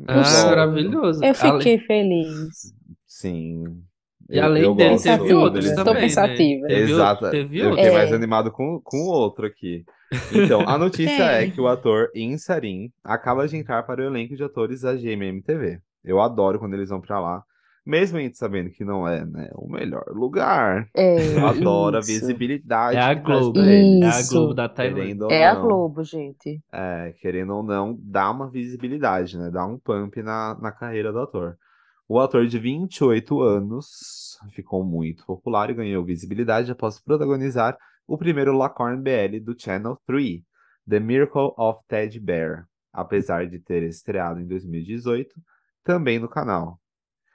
Ah, Poxa. maravilhoso. Eu Ale- fiquei feliz. Sim. E Eu- além eu dele, gosto teve outros dele também, né? pensativa. O- Exato. teve eu fiquei É. mais animado com, com o outro aqui. Então, a notícia é Tem. que o ator Insarin acaba de entrar para o elenco de atores da GMM TV. Eu adoro quando eles vão pra lá, mesmo a gente sabendo que não é né, o melhor lugar. É, Eu adoro a isso. visibilidade É a Globo. É a. Globo da Tailândia. É a. Globo, gente. É, querendo ou não, dá uma visibilidade, né? Dá um pump na, na carreira do ator. O ator de 28 anos ficou muito popular e ganhou visibilidade após protagonizar o primeiro Lacorn BL do Channel 3, The Miracle of Ted Bear, apesar de ter estreado em 2018, também no canal.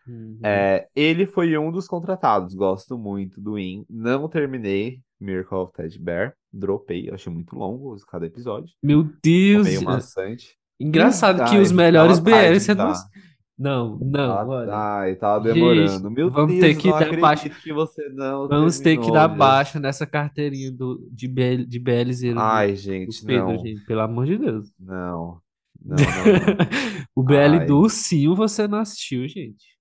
Uhum. É, ele foi um dos contratados, gosto muito do In. Não terminei Miracle of Ted Bear, dropei, achei muito longo cada episódio. Meu Deus. Meio maçante. Engraçado que os melhores BLs você não. Não, não, Ah, olha. Ai, tava Gente, demorando. Meu vamos Deus, ter que dar baixo- que você não Vamos ter que terminou, dar gente. baixa nessa carteirinha do, de, BL, de BLzeiro. Ai, do gente, Pedro, não. gente, pelo amor de Deus. Não. *laughs* Não, não, não. o BL Ai. do Ursinho você não assistiu, gente.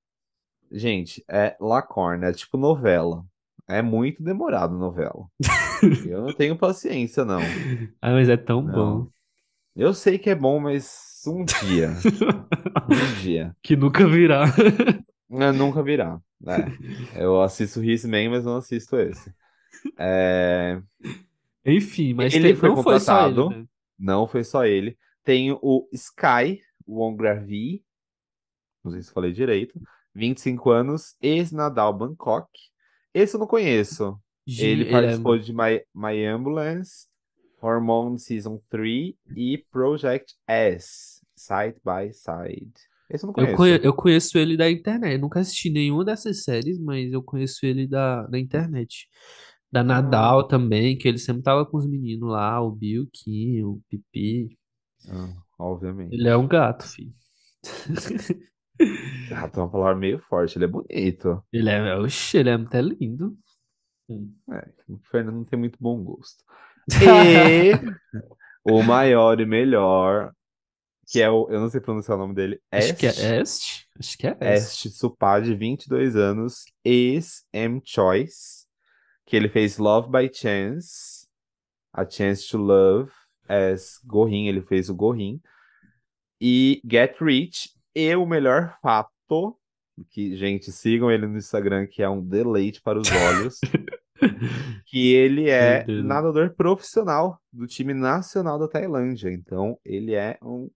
Gente, é Lacorn, é tipo novela. É muito demorado novela. Eu não tenho paciência, não. *laughs* Ah, mas é tão bom. Eu sei que é bom, mas um dia. Um *laughs* dia. que nunca virá. Nunca virá. É. *laughs* Eu assisto He-Man, mas não assisto esse. É, Enfim, mas Ele tem- foi não foi só ele, contratado. né? Não foi só ele. Tem o Sky Wongravi, não sei se falei direito, 25 anos, ex-Nadal Bangkok. Esse eu não conheço. Gi- Ele é- participou de My, My Ambulance, Hormone Season 3 e Project S, Side by Side. Esse eu não Eu, conheço. conhe- eu conheço ele da internet. Eu nunca assisti nenhuma dessas séries, mas eu conheço ele da, da internet. Da Nadal também, que ele sempre tava com os meninos lá, o Bill, o Kim, o Pipi. Ah, obviamente. Ele é um gato, filho. *laughs* Ah, tem uma palavra meio forte, ele é bonito. Ele é, oxe, ele é até lindo. Hum. É, o Fernando não tem muito bom gosto. *laughs* E o maior e melhor, que é o, eu não sei pronunciar o nome dele, Acho que é Est. Acho que é Est. Est Supá, de 22 anos, ex-M-Choice, que ele fez Love by Chance, A Chance to Love, as Gorin, ele fez o Gorin, e Get Rich, e o melhor fato, que, gente, sigam ele no Instagram, que é um deleite para os olhos, *laughs* que ele é nadador profissional do time nacional da Tailândia. Então, ele é um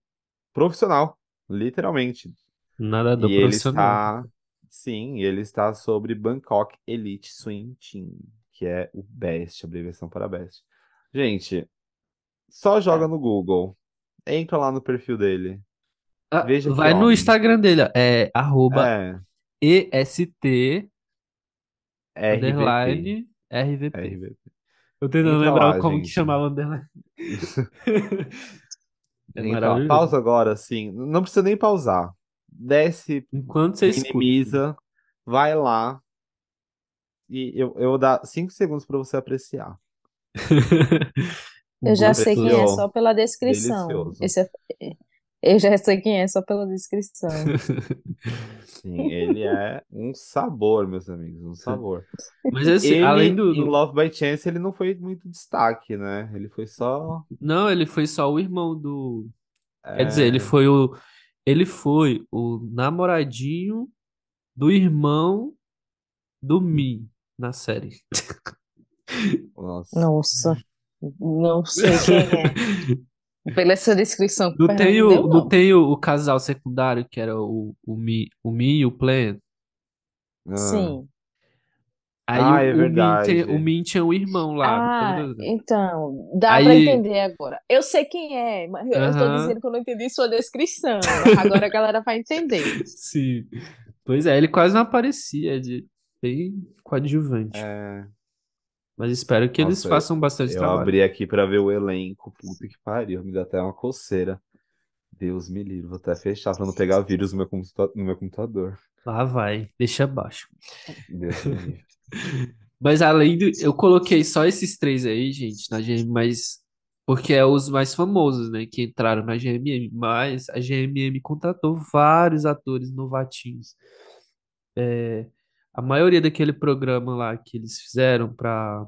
profissional, literalmente. Nadador E ele profissional. está, sim, ele está sobre Bangkok Elite Swim Team, que é o BEST, abreviação para BEST. Gente, só joga no Google, entra lá no perfil dele. Ah, veja que vai no. Instagram dele, ó, é arroba É, EST RVP. underline RVP. RVP. Eu tentando Entra lembrar lá, como que gente. chamava o underline. *laughs* É maravilhoso. Pausa agora, assim. Não precisa nem pausar. Desce, Enquanto você escuta. minimiza, vai lá. E eu, eu vou dar 5 segundos para você apreciar. *laughs* Eu já sei quem é só pela descrição. Delicioso. Esse é- Eu já sei quem é só pela descrição. *laughs* Sim, ele é um sabor, meus amigos, um sabor. Mas esse, Ele, além do, Love by Chance, ele não foi muito destaque, né? Ele foi só. Não, ele foi só o irmão do. Quer é, dizer, ele foi o. Ele foi o namoradinho do irmão do Mi na série. Nossa. Nossa, não sei quem é. *laughs* Pela essa descrição Não tem o, não tem o, o casal secundário, que era o, o Mi, o Mi e o Plan. Ah, Sim. Aí Ah, o, é o Min verdade. tem, o Min tinha um irmão lá. Ah, então, dá Aí- pra entender agora. Eu sei quem é, mas eu estou Aham. dizendo que eu não entendi sua descrição. Agora a galera vai entender. *laughs* Sim. Pois é, ele quase não aparecia, é de bem coadjuvante. é, Mas espero que eles Nossa, façam bastante eu trabalho. abri aqui pra ver o elenco. Puta que pariu, me dá até uma coceira. Deus me livre, vou até fechar pra não pegar vírus no meu, computa- no meu computador. Lá vai, deixa abaixo. Deus me livre. *laughs* Mas além do. Eu coloquei só esses três aí, gente, na GM, mas Porque é os mais famosos, né, que entraram na GMM, mas a GMM contratou vários atores novatinhos. É, a maioria daquele programa lá que eles fizeram para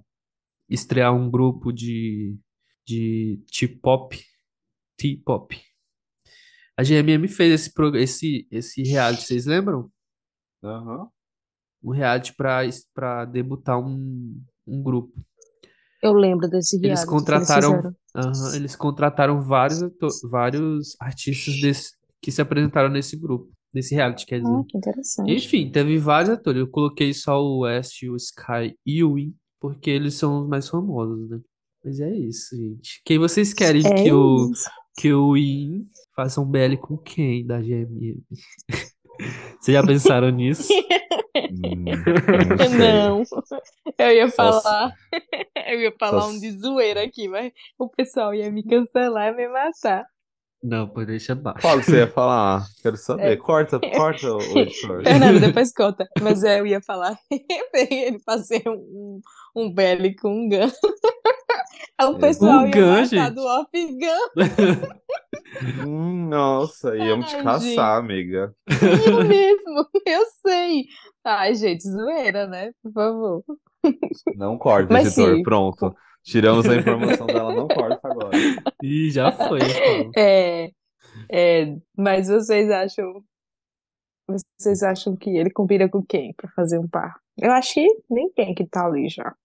estrear um grupo de, de T-pop, T-pop. A GMM fez esse, pro- esse, esse reality, vocês lembram? Aham. Um reality para para debutar um, um grupo. Eu lembro desse Eles reality que eles contrataram, fizeram. aham, eles contrataram vários, vários artistas desse, que se apresentaram nesse grupo, nesse reality, quer dizer. Ah, que interessante. Enfim, teve vários atores. Eu coloquei só o West, o Sky e o Win, porque eles são os mais famosos, né? Mas é isso, gente. Quem vocês querem É que o, que o Win faça um BL com quem da GMM? *laughs* Vocês já pensaram nisso? Hum, *laughs* não eu ia falar, *laughs* eu ia falar só um de zoeira aqui, mas o pessoal ia me cancelar e me matar. Não, pô, deixa baixo. Qual que você ia falar? *laughs* Quero saber. É. Corta, corta, o *laughs* editor. Fernando, *laughs* depois conta. Mas eu ia falar ele fazer um, um BL com um Gun. O pessoal Um ia Gun, gente? do off Gun. Hum, nossa, íamos te caçar, amiga. Eu mesmo, eu sei. Ai, gente, zoeira, né? Por favor. Não corta, Mas editor. sim. Pronto. Tiramos a informação dela, não corta agora. *laughs* Ih, já foi, Paulo. É, é, mas vocês acham, vocês acham que ele combina com quem pra fazer um par? Eu acho que nem tem que tá ali já.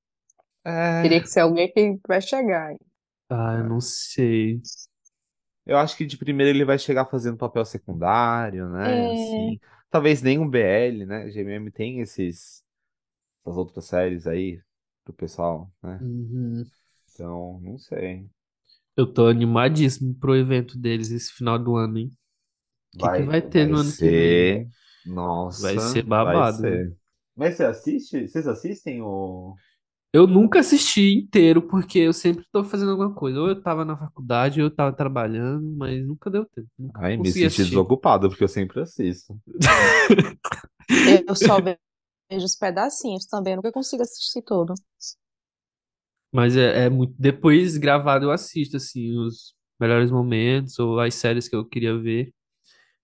É, Teria que ser alguém que vai chegar. hein? Ah, eu não sei. eu acho que de primeiro ele vai chegar fazendo papel secundário, né? É. Assim, talvez nem um BL, né? GMM tem esses, essas outras séries aí pro pessoal, né? Uhum. Então, não sei. Eu tô animadíssimo pro evento deles esse final do ano, hein? O que que vai ter no ano que vem? ser... Nossa, Vai ser vai babado, né? ser. Mas você assiste? Vocês assistem o... Eu nunca assisti inteiro, porque eu sempre tô fazendo alguma coisa. Ou eu tava na faculdade, ou eu tava trabalhando, mas nunca deu tempo. Nunca Ai, me senti assistir. desocupado, porque eu sempre assisto. *laughs* Eu só vejo os pedacinhos também, eu nunca consigo assistir todo. Mas é, é muito. Depois gravado eu assisto, assim, os melhores momentos, ou as séries que eu queria ver.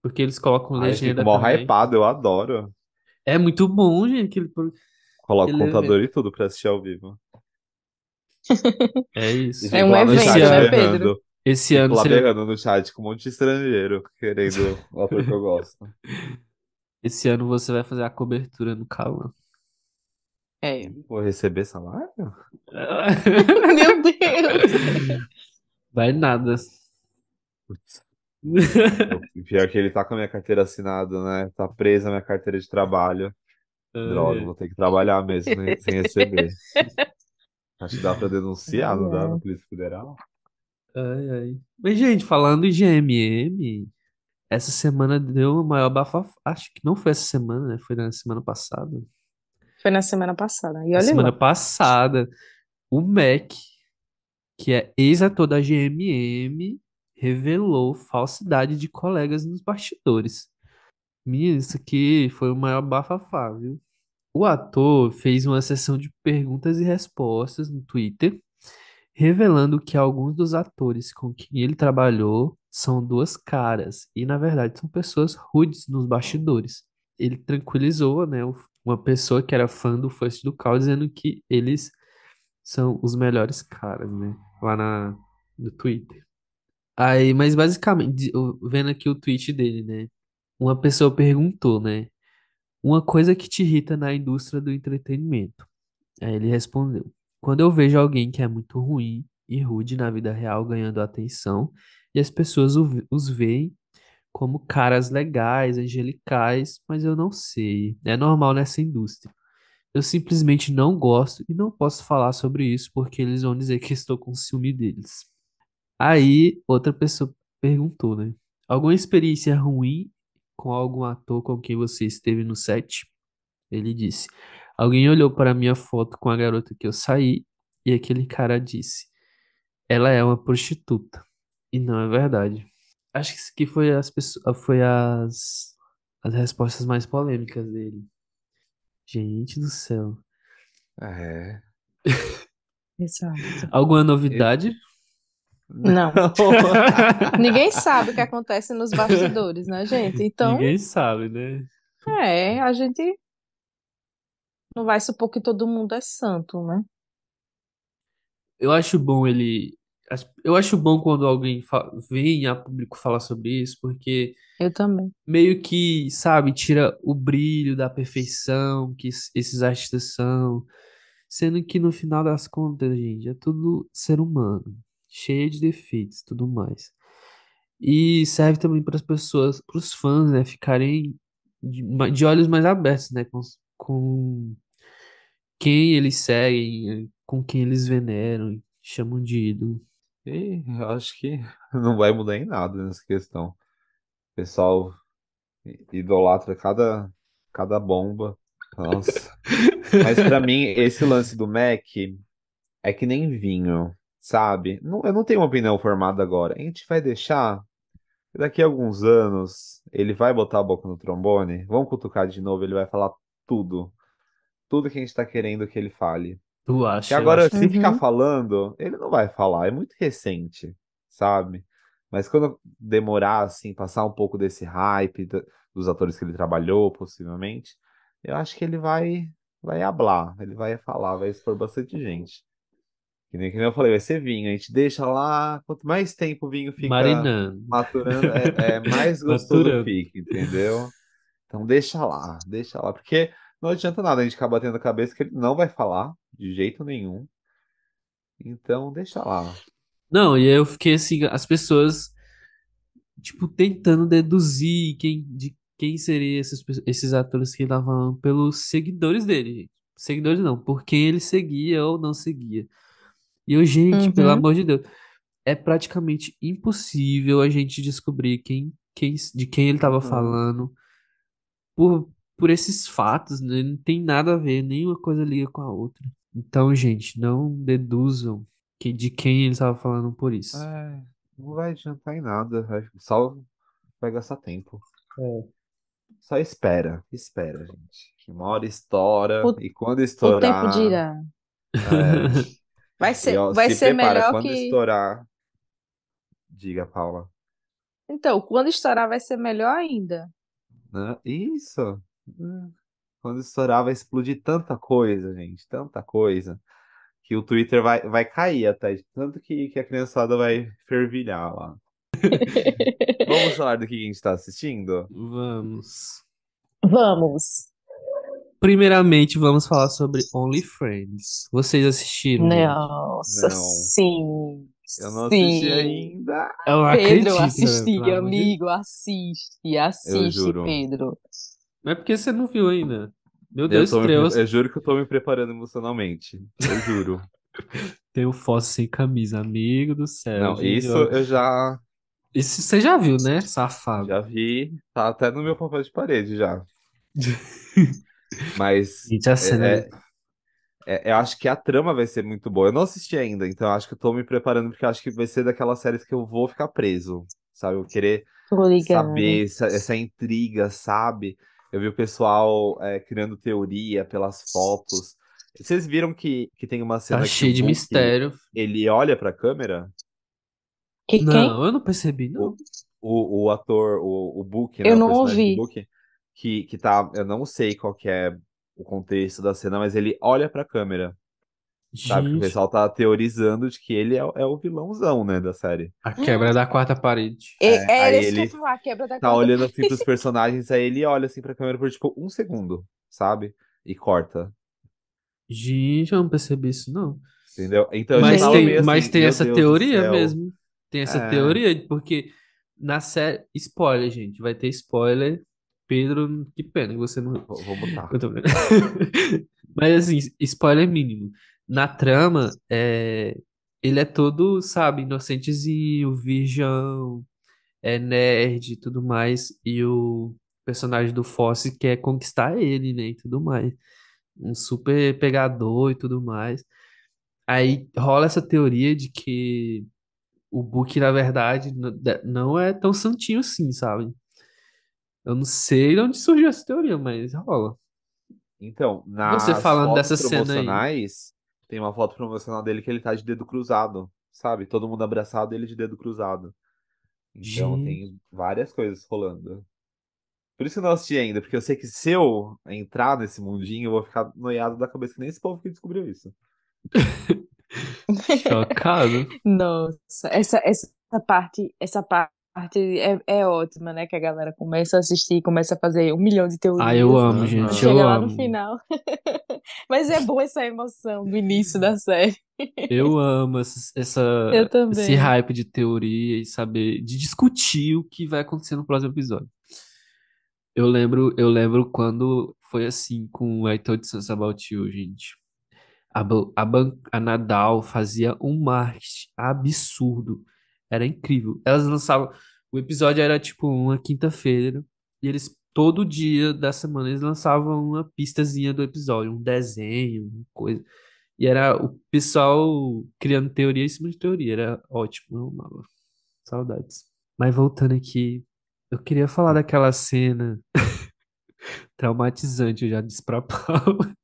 Porque eles colocam Ai, eu fico legenda também. hypado, eu adoro. É muito bom, gente. Aquele... Coloco o contador e tudo pra assistir ao vivo. *laughs* É E isso. É fico um lá no evento, chat né, Pedro? berrando. Esse Fico ano, lá berrando no chat com um monte de estrangeiro querendo o ator que eu gosto. *laughs* Esse ano você vai fazer a cobertura no Cauã. É. Vou receber salário? *laughs* Meu Deus! Vai nada. Putz. Pior que ele tá com a minha carteira assinada, né? Tá presa a minha carteira de trabalho. Droga, Ai, vou ter que trabalhar mesmo, né? Sem receber. *laughs* Acho que dá pra denunciar, não dá? Na. Polícia Federal? ai, ai. Mas, gente, falando em GMM, essa semana deu o maior bafafá. Acho que não foi essa semana, né? Foi na semana passada. Foi na semana passada. E Na olha semana lá. passada, o Mac, que é ex-ator da GMM, revelou falsidade de colegas nos bastidores. Menino, isso aqui foi o maior bafafá, viu? O ator fez uma sessão de perguntas e respostas no Twitter, revelando que alguns dos atores com quem ele trabalhou são duas caras e, na verdade, são pessoas rudes nos bastidores. Ele tranquilizou, né, uma pessoa que era fã do First do Cal, dizendo que eles são os melhores caras, né, lá na, no Twitter. Aí, mas basicamente, vendo aqui o tweet dele, né, uma pessoa perguntou, né, uma coisa que te irrita na indústria do entretenimento. Aí ele respondeu: Quando eu vejo alguém que é muito ruim e rude na vida real ganhando atenção, e as pessoas os veem como caras legais, angelicais, mas eu não sei. É normal nessa indústria. Eu simplesmente não gosto e não posso falar sobre isso porque eles vão dizer que estou com ciúme deles. Aí outra pessoa perguntou, né? Alguma experiência ruim com algum ator com quem você esteve no set? Ele disse: Alguém olhou para minha foto com a garota que eu saí e aquele cara disse: Ela é uma prostituta. E não é verdade. Acho que isso aqui foi as pessoas, foi as, as respostas mais polêmicas dele. Gente do céu. É. *laughs* Exato. Alguma novidade? Não. *laughs* Ninguém sabe o que acontece nos bastidores, né, gente? Então, Ninguém sabe, né? é, a gente não vai supor que todo mundo é santo, né? Eu acho bom ele. Eu acho bom quando alguém vem a público falar sobre isso, porque Eu também. meio que, sabe, tira o brilho da perfeição que es- esses artistas são. Sendo que no final das contas, gente, é tudo ser humano, cheio de defeitos e tudo mais. E serve também para as pessoas, para os fãs, né, ficarem de, de olhos mais abertos, né, com, com quem eles seguem, com quem eles veneram e chamam de ídolo. E eu acho que *laughs* não vai mudar em nada nessa questão. O pessoal idolatra cada, cada bomba. Nossa. Mas pra mim, esse lance do Mac é que nem vinho, sabe? Não, eu não tenho uma opinião formada agora. A gente vai deixar. Daqui a alguns anos, ele vai botar a boca no trombone. Vamos cutucar de novo, ele vai falar tudo. Tudo que a gente tá querendo que ele fale. Tu acha? Que agora, se ficar Uhum. falando, ele não vai falar, é muito recente, sabe? Mas quando demorar, assim, passar um pouco desse hype dos atores que ele trabalhou, possivelmente, eu acho que ele vai, vai hablar, ele vai falar, vai expor bastante gente. Que nem que nem eu falei, vai ser vinho, a gente deixa lá, quanto mais tempo o vinho fica Marinando. maturando, é, é mais *laughs* gostoso Maturando. fica, entendeu? Então deixa lá, deixa lá, porque não adianta nada a gente ficar batendo a cabeça que ele não vai falar de jeito nenhum. Então deixa lá. Não, e aí eu fiquei assim, as pessoas, tipo, tentando deduzir quem, de quem seriam esses, esses atores que ele tava falando pelos seguidores dele, gente. Seguidores não, por quem ele seguia ou não seguia. E eu, gente, pelo Uhum. amor de Deus, é praticamente impossível a gente descobrir quem, quem, de quem ele tava Uhum. falando por, por esses fatos, né? Não tem nada a ver, nenhuma coisa liga com a outra. Então, gente, não deduzam que, de quem ele estava falando por isso. É, não vai adiantar em nada, só vai gastar tempo. É. Só espera, espera, gente. Uma hora estoura, O- e quando O tempo estourar. dirá. é, *laughs* Vai e, ser, ó, vai se ser prepara, melhor quando que. estourar. Diga, Paula. Então, quando estourar, vai ser melhor ainda. Né? Isso. Quando estourar, vai explodir tanta coisa, gente. Tanta coisa. Que o Twitter vai, vai cair até. Tanto que, que a criançada vai fervilhar lá. *laughs* Vamos falar do que a gente tá assistindo? Vamos. Vamos. Primeiramente, vamos falar sobre Only Friends. Vocês assistiram? Nossa, Não. sim. Eu não assisti Sim. ainda. Eu Pedro, acredito, né, assisti, amigo, assiste, assiste, juro. Pedro. Não é porque você não viu ainda. Meu Eu, Deus, tô me estreou. pre- eu juro que eu tô me preparando emocionalmente. Eu juro. *laughs* Tem o Fosse sem camisa, amigo do céu. Não, gente. isso eu já, Isso você já viu, né, safado? já vi. Tá até no meu papel de parede já. *laughs* Mas Gente, a cena. é, é- eu acho que a trama vai ser muito boa. Eu não assisti ainda, então eu acho que eu tô me preparando porque eu acho que vai ser daquelas séries que eu vou ficar preso, sabe? Eu vou querer saber essa, essa intriga, sabe? Eu vi o pessoal é, criando teoria pelas fotos. Vocês viram que, que tem uma cena Tá cheio o de mistério. ele olha pra câmera? Que quem? Não, eu não percebi, não. O, o ator, o, o Book, né? Eu o não ouvi. Book, que, que tá. Eu não sei qual que é o contexto da cena, mas ele olha pra câmera. Sabe? Que o pessoal tá teorizando de que ele é, o- é o vilãozão, né, da série. a quebra da quarta parede. É, É, é aí isso que eu ele falar, a quebra da Tá quarta olhando assim pros *laughs* personagens, aí ele olha assim pra câmera por tipo um segundo, sabe? E corta. Gente, eu não percebi isso, não. Entendeu? Então Mas tem, meio assim, mas tem essa Deus teoria mesmo. Tem essa É. teoria, porque na série. Spoiler, gente. Vai ter spoiler. Pedro, que pena que você não. Vou, vou botar. *laughs* Mas assim, spoiler mínimo. Na trama, é... ele é todo, sabe, inocentezinho, virgão, é nerd e tudo mais. E o personagem do Fosse quer conquistar ele, né? E tudo mais. Um super pegador e tudo mais. Aí rola essa teoria de que o Book, na verdade, não é tão santinho assim, sabe? Eu não sei de onde surgiu essa teoria, mas rola. Então, Você nas falando fotos dessa promocionais, tem uma foto promocional dele que ele tá de dedo cruzado, sabe? Todo mundo abraçado e ele de dedo cruzado. Então Gente, tem várias coisas rolando. Por isso que eu não assisti ainda, porque eu sei que se eu entrar nesse mundinho, eu vou ficar noiado da cabeça que nem esse povo que descobriu isso. *laughs* chocado. Nossa, essa, essa parte, essa parte é, é ótima, né? Que a galera começa a assistir, começa a fazer um milhão de Ah, eu teorias. amo, gente, eu Chega lá no amo. final. *laughs* Mas é boa essa emoção do início da série. Eu amo essa, essa- *laughs* Eu esse hype de teoria e saber, de discutir o que vai acontecer no próximo episódio. Eu lembro, eu lembro quando foi assim com I Told Us About You, gente. A, a, a Nadal fazia um marketing absurdo. Era incrível. Elas lançavam. O episódio era tipo uma quinta-feira. E eles, todo dia da semana, eles lançavam uma pistazinha do episódio, um desenho, uma coisa. E era o pessoal criando teoria em cima de teoria. Era ótimo, eu amava. Saudades. Mas voltando aqui, eu queria falar daquela cena *laughs* traumatizante, eu já disse pra *laughs* Paula.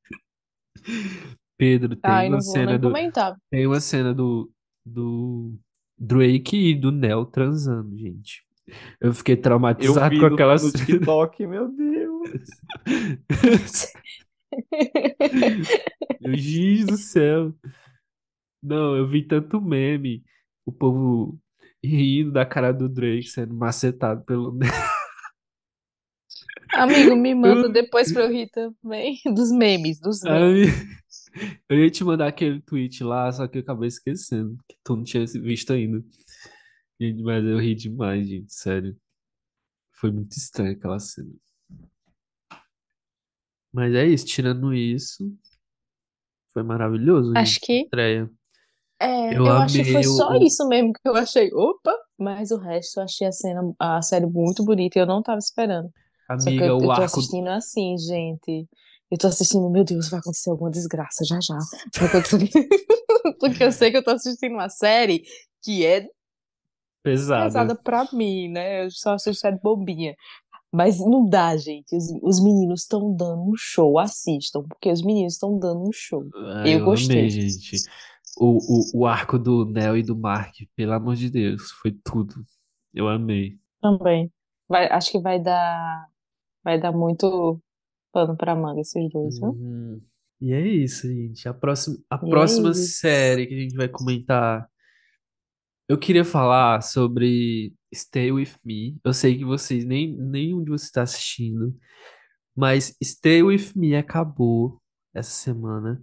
Pedro, tem Ai, uma não vou cena do, comentar. tem uma cena do, do Drake e do Neo transando, gente. Eu fiquei Eu traumatizado vi com no, aquela no cena. *laughs* TikTok, meu Deus. *laughs* Meu Deus do céu. Não, eu vi tanto meme, o povo rindo da cara do Drake sendo macetado pelo *laughs* Neo. Amigo, me manda depois pra eu rir também. Dos memes, dos memes. *laughs* Eu ia te mandar aquele tweet lá, só que eu acabei esquecendo, que tu não tinha visto ainda. Mas eu ri demais, gente, sério. Foi muito estranho aquela cena. Mas é isso, tirando isso, foi maravilhoso, Acho gente. que Estreia. é, Eu eu acho que foi o, só isso mesmo que eu achei. Opa! Mas o resto eu achei a cena, a série muito bonita e eu não tava esperando. Só que eu, amiga, o eu tô arco. assistindo assim, gente. Eu tô assistindo, meu Deus, vai acontecer alguma desgraça já já. *laughs* Porque eu sei que eu tô assistindo uma série que é Pesada. pesada pra mim, né? Eu só assisto série bobinha. Mas não dá, gente. Os, os meninos estão dando um show. Assistam, porque os meninos estão dando um show. Ah, Eu eu gostei. amei, gente. O, o, o arco do Neo e do Mark, pelo amor de Deus, foi tudo. Eu amei. Também. Vai, acho que vai dar, vai dar muito pano pra manga esses dois, viu? Uhum. E é isso, gente. A próxima, a E é próxima isso. série que a gente vai comentar. Eu queria falar sobre Stay With Me. Eu sei que vocês, nem nenhum de vocês está assistindo, mas Stay With Me acabou essa semana.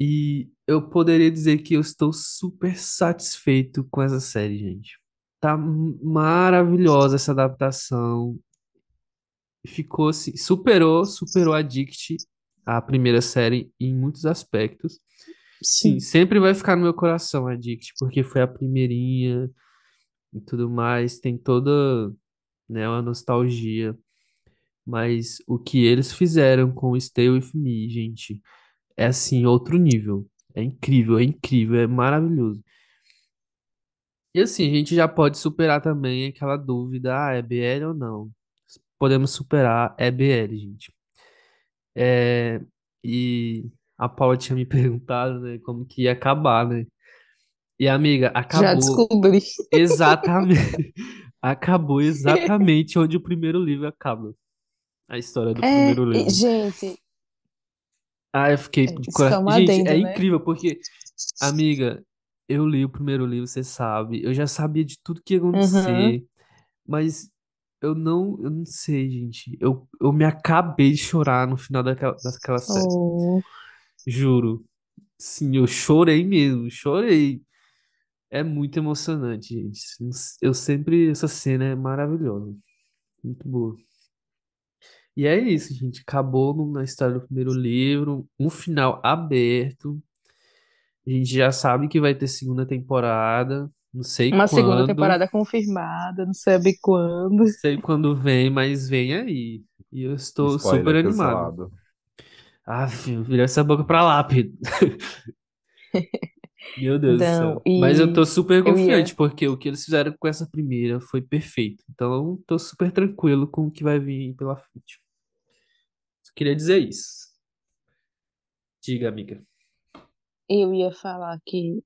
E eu poderia dizer que eu estou super satisfeito com essa série, gente. Tá maravilhosa essa adaptação. Ficou assim, superou, superou Addict, a primeira série, em muitos aspectos. Sim, Sim. sempre vai ficar no meu coração Addict, porque foi a primeirinha e tudo mais. Tem toda, né, uma nostalgia. Mas o que eles fizeram com o Stay With Me, gente, é assim, outro nível. É incrível, é incrível, é maravilhoso. E assim, a gente já pode superar também aquela dúvida, ah, é BL ou não? Podemos superar, é BL, gente. É, e a Paula tinha me *laughs* perguntado, né, como que ia acabar, né? E amiga, Já acabou descobri. exatamente, *laughs* acabou exatamente onde o primeiro livro acaba. A história do É, primeiro livro. gente, Ah, eu fiquei é, de é coração. Gente, é adendo, né? incrível porque, amiga, eu li o primeiro livro, você sabe, eu já sabia de tudo que ia Uhum. acontecer, mas eu não, eu não sei, gente. Eu, eu me acabei de chorar no final daquela, daquela série. Oh, Juro. Sim, eu chorei mesmo, chorei. É muito emocionante, gente. Eu sempre, essa cena é maravilhosa, muito boa. E é isso, gente. Acabou na história do primeiro livro, um final aberto. A gente já sabe que vai ter segunda temporada. Não sei uma segunda quando, temporada confirmada, não sabe quando. não sei quando vem, mas vem aí. E eu estou super Spoiler animado. cancelado. Ah, filho, vira essa boca pra lá, Pedro. *laughs* Meu Deus do Não, céu. Mas eu tô e super confiante, ia. porque o que eles fizeram com essa primeira foi perfeito. Então, tô super tranquilo com o que vai vir pela frente. Só queria dizer isso. Diga, amiga. Eu ia falar que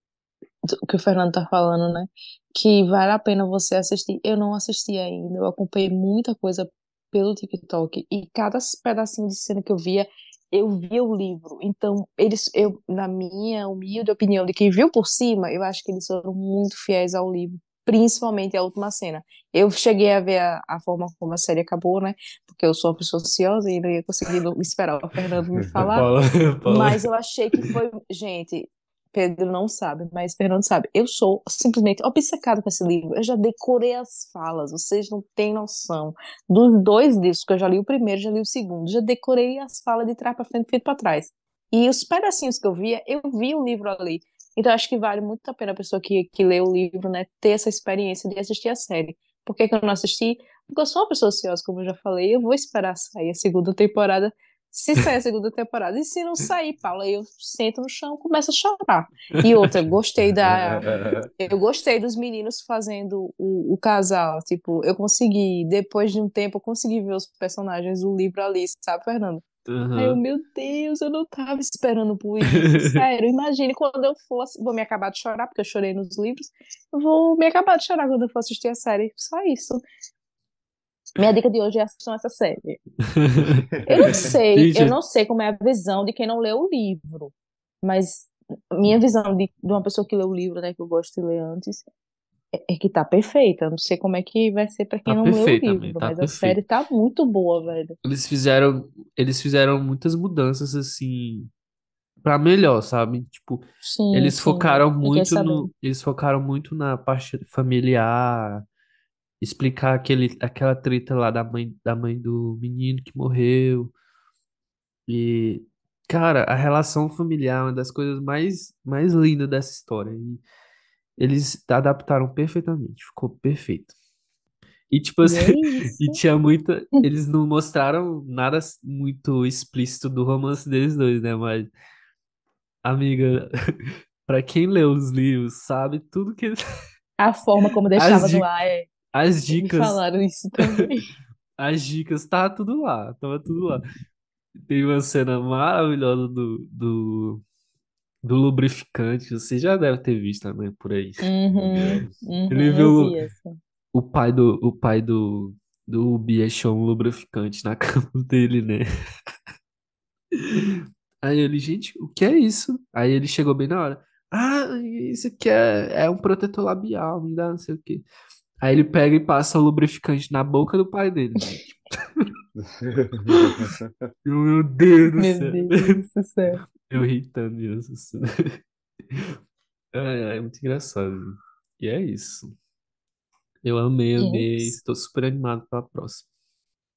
o que o Fernando tá falando, né? Que vale a pena você assistir. Eu não assisti ainda, eu acompanhei muita coisa pelo TikTok e cada pedacinho de cena que eu via, eu via o livro. Então, eles, eu, na minha humilde opinião de quem viu por cima, eu acho que eles foram muito fiéis ao livro, principalmente a última cena. Eu cheguei a ver a, a forma como a série acabou, né? Porque eu sou uma pessoa ansiosa e não ia conseguir esperar o Fernando me *laughs* falar. Paula, Paula. Mas eu achei que foi. Gente, Pedro não sabe, mas Fernando sabe. Eu sou simplesmente obcecada com esse livro. Eu já decorei as falas, vocês não têm noção. Dos dois livros, que eu já li o primeiro, já li o segundo, já decorei as falas de trás para frente, frente para trás. E os pedacinhos que eu via, eu vi o livro ali. Então acho que vale muito a pena a pessoa que, que lê o livro, né, ter essa experiência de assistir a série. Por que, que eu não assisti? Porque eu sou uma pessoa ansiosa, como eu já falei, eu vou esperar sair a segunda temporada se sair a segunda temporada. E se não sair, Paula, eu sento no chão e começo a chorar. E outra, gostei da. *laughs* Eu gostei dos meninos fazendo o, o casal. Tipo, eu consegui, depois de um tempo, eu consegui ver os personagens do livro ali, sabe, Fernando? Uhum. Aí eu, meu Deus, eu não tava esperando por isso. *laughs* Sério, imagine quando eu fosse. Vou me acabar de chorar, porque eu chorei nos livros. Vou me acabar de chorar quando eu for assistir a série. Só isso. Minha dica de hoje é assistir essa série. *laughs* Eu não sei, eu não sei como é a visão de quem não leu o livro, mas minha visão de, de uma pessoa que lê o livro, né, que eu gosto de ler antes, é, é que tá perfeita. Eu não sei como é que vai ser pra quem Tá não leu o livro, tá mas a série tá muito boa, velho. Eles fizeram, eles fizeram muitas mudanças assim pra melhor, sabe? Tipo, Sim, eles sim, focaram muito no, eles focaram muito na parte familiar, explicar aquele, aquela treta lá da mãe, da mãe do menino que morreu. E, cara, a relação familiar é uma das coisas mais, mais lindas dessa história. E eles adaptaram perfeitamente, ficou perfeito. E tipo assim, é *laughs* e tinha muita. *laughs* Eles não mostraram nada muito explícito do romance deles dois, né? Mas, amiga, *laughs* pra quem lê os livros, sabe tudo que. A forma como deixava no ar, é, as dicas, falaram isso também. *laughs* as dicas, tava tudo lá, tava tudo lá. Tem uma cena maravilhosa do, do, do lubrificante, você já deve ter visto, né, por aí. Uhum. Ele uhum, eu viu o pai do, o pai do, do Ubi achou um lubrificante na *laughs* cama dele, né? Aí ele, gente, o que é isso? Aí ele chegou bem na hora. Ah, isso aqui é, é um protetor labial, me dá não sei o quê. Aí ele pega e passa o lubrificante na boca do pai dele. *laughs* Meu Deus do Meu céu. Deus do céu. Eu ri tanto disso. É, é muito engraçado. E é isso. Eu amei, é amei. isso. Estou super animado para a próxima.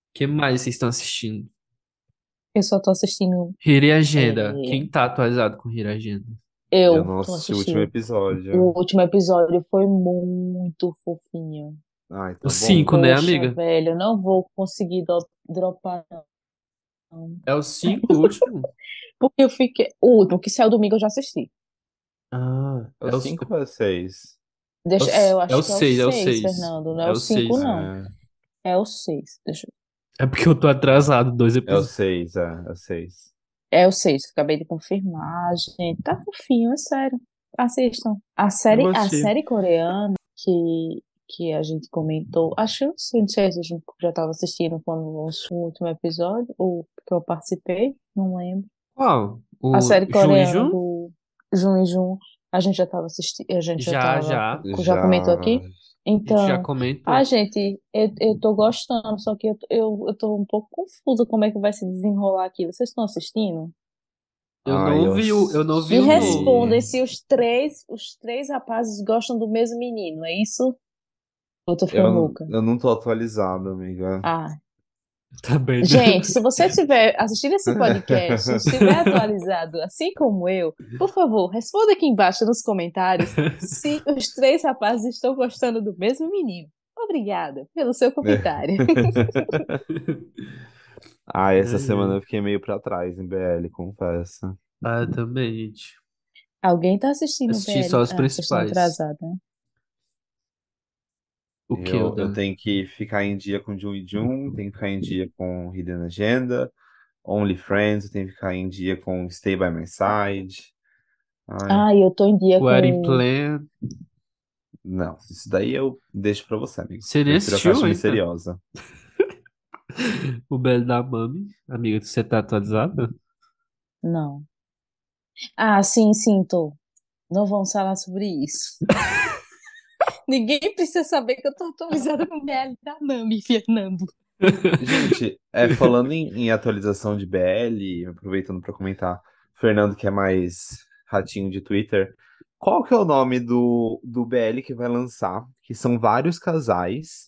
O que mais vocês estão assistindo? Eu só tô assistindo. Hiri Agenda. É, Quem tá atualizado com Hiri Agenda? Eu eu não assisti o último episódio. O último episódio foi muito fofinho. Ai, tá O bom. 5, né, amiga? velho, eu não vou conseguir do- dropar, não. É o 5, o último? *laughs* Porque eu fiquei. O último, que saiu domingo, eu já assisti. Ah, É é o o 5 ou é o 6? é o Deixa, é, eu é o acho que é o 6, é o 6, 6. Fernando. Não é É o o 5, 6. não. É, É o 6. Deixa eu... É porque eu tô atrasado, dois é o episódios. 6, é, é o 6. É o 6, acabei de confirmar, gente. Tá fofinho, é sério. Assistam. A série, a série coreana que, que a gente comentou, acho que eu não sei, não sei se a gente já estava assistindo quando lançou o último episódio, ou que eu participei, não lembro. Qual? A O série Jun e coreana Jun? do Jun e Jun, a gente já estava assistindo, a gente já Já, tava, já. já comentou Já. aqui? A gente já Então, comentou. ah, gente, eu, eu tô gostando, só que eu, eu, eu tô um pouco confusa como é que vai se desenrolar aquilo. Vocês estão assistindo? Eu Ai, não eu vi o, eu não vi Me o novo. respondem se os três, os três rapazes gostam do mesmo menino, é isso? Eu tô ficando Eu, louca. eu não tô atualizado, amiga. Ah, *laughs* Também não. gente, se você estiver assistindo esse *laughs* podcast, e estiver atualizado, assim como eu, por favor, responda aqui embaixo nos comentários *laughs* se os três rapazes estão gostando do mesmo menino. Obrigada pelo seu comentário. Ah, essa semana eu fiquei meio pra trás em BL, confesso. Ah, eu também, gente. Alguém tá assistindo Assisti BL? só os Ah, principais. atrasados, né? O que, Eu, eu Oda? tenho que ficar em dia com Jun e Jun, tenho que ficar em dia com Hidden Agenda, Only Friends, eu tenho que ficar em dia com Stay By My Side. Ai, Ah, eu tô em dia Wedding com. Plan. não, isso daí eu deixo pra você, amigo. Você nem Prefiro a assistiu Caixa ainda? Misteriosa. *laughs* O Belo da Mami. Amiga, você tá atualizada? Não. Ah, sim, sim, tô. Não vamos falar sobre isso. *laughs* Ninguém precisa saber que eu tô atualizada com o BL da Nami, Fernando. Gente, é, falando em, em atualização de BL, aproveitando pra comentar, Fernando, que é mais ratinho de Twitter, qual que é o nome do, do BL que vai lançar? Que são vários casais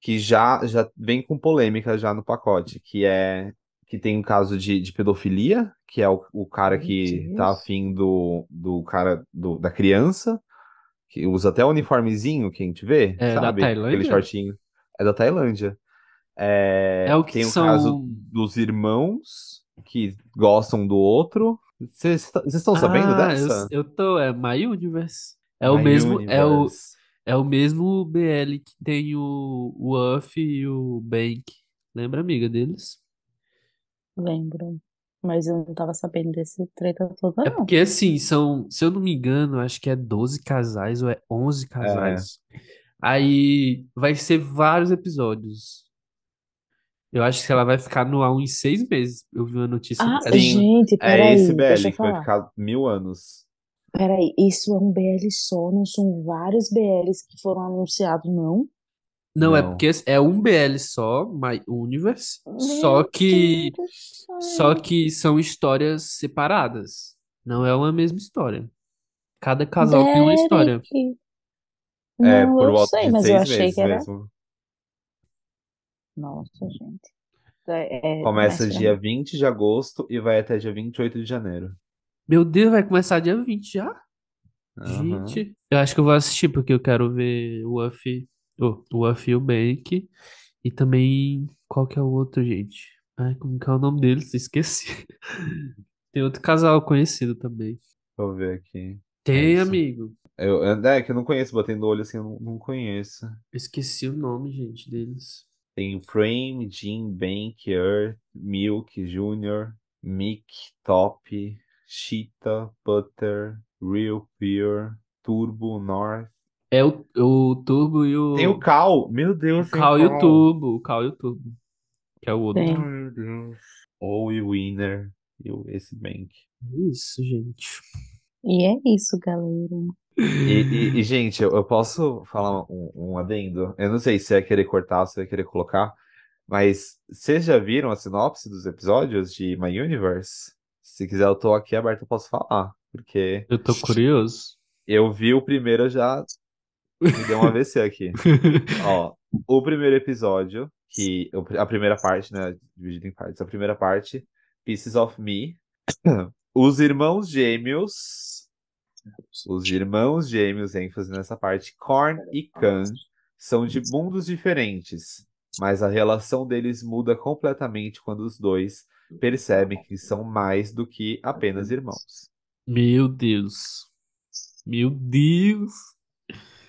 que já, já vem com polêmica já no pacote, que é que tem um caso de, de pedofilia, que é o, o cara Meu que tá afim do, do cara do, da criança, que usa até o uniformezinho que a gente vê, É da sabe? Aquele Tailândia? shortinho. É da Tailândia. É É, o que tem o caso são. dos irmãos que gostam do outro. Vocês estão sabendo Ah, eu, dessa? eu tô. É My Universe. É o My mesmo. É o, é o mesmo BL que tem o, o Uff e o Bank. Lembra, amiga deles? Lembro. Mas eu não tava sabendo desse treta toda, É não. porque assim, são, se eu não me engano, acho que é 12 casais ou é 11 É, casais. Aí vai ser vários episódios. Eu acho que ela vai ficar no ar uns seis meses. Eu vi uma notícia Ah, dessa. sim, gente, é esse peraí, deixa BL eu que vai ficar mil anos. Peraí, isso é um BL só, não são vários BLs que foram anunciados, não? Não, é porque é um BL só, My Universe, só que só que são histórias separadas. Não é uma mesma história. Cada casal tem uma história. Derek. É, Não, por eu volta sei, de mas eu seis achei meses que era. mesmo. Nossa, gente. É, é Começa dia mim. 20 de agosto e vai até dia 28 de janeiro. Meu Deus, vai começar dia 20 já? Aham. Gente, eu acho que eu vou assistir porque eu quero ver o Uff, oh, o Uff e o Bank e também qual que é o outro, gente? Ai, como que é o nome deles? Esqueci. *laughs* Tem outro casal conhecido também. Deixa eu ver aqui. É Tem, isso. amigo. Eu, é que eu não conheço, botei no olho assim, eu não, não conheço. Eu esqueci o nome, gente, deles. Tem Frame, Jim, Bank, Earth, Milk, Junior, Mick, Top, Cheetah, Butter, Real Pure, Turbo, North. É o, o Turbo e Tem o o. Cal! Meu O Deus, tem o Cal e o Cal! Turbo. O Cal e o Turbo. Que é o outro. Tem. meu Deus. Ou o Winner e o- esse Bank. Isso, gente. E é isso, galera. E, e- e, gente, eu, eu posso falar um, um adendo? Eu não sei se você vai querer cortar ou se você vai querer colocar, mas vocês já viram a sinopse dos episódios de My Universe? Se quiser, eu tô aqui aberto, eu posso falar, porque Eu tô curioso. eu vi o primeiro, eu já me deu um AVC aqui. *laughs* Ó, o primeiro episódio, que a primeira parte, né, dividido em partes. A primeira parte, Pieces of Me. *clears throat* Os irmãos gêmeos, os irmãos gêmeos, ênfase nessa parte, Korn e Kan, são de mundos diferentes, mas a relação deles muda completamente quando os dois percebem que são mais do que apenas irmãos. Meu Deus. Meu Deus.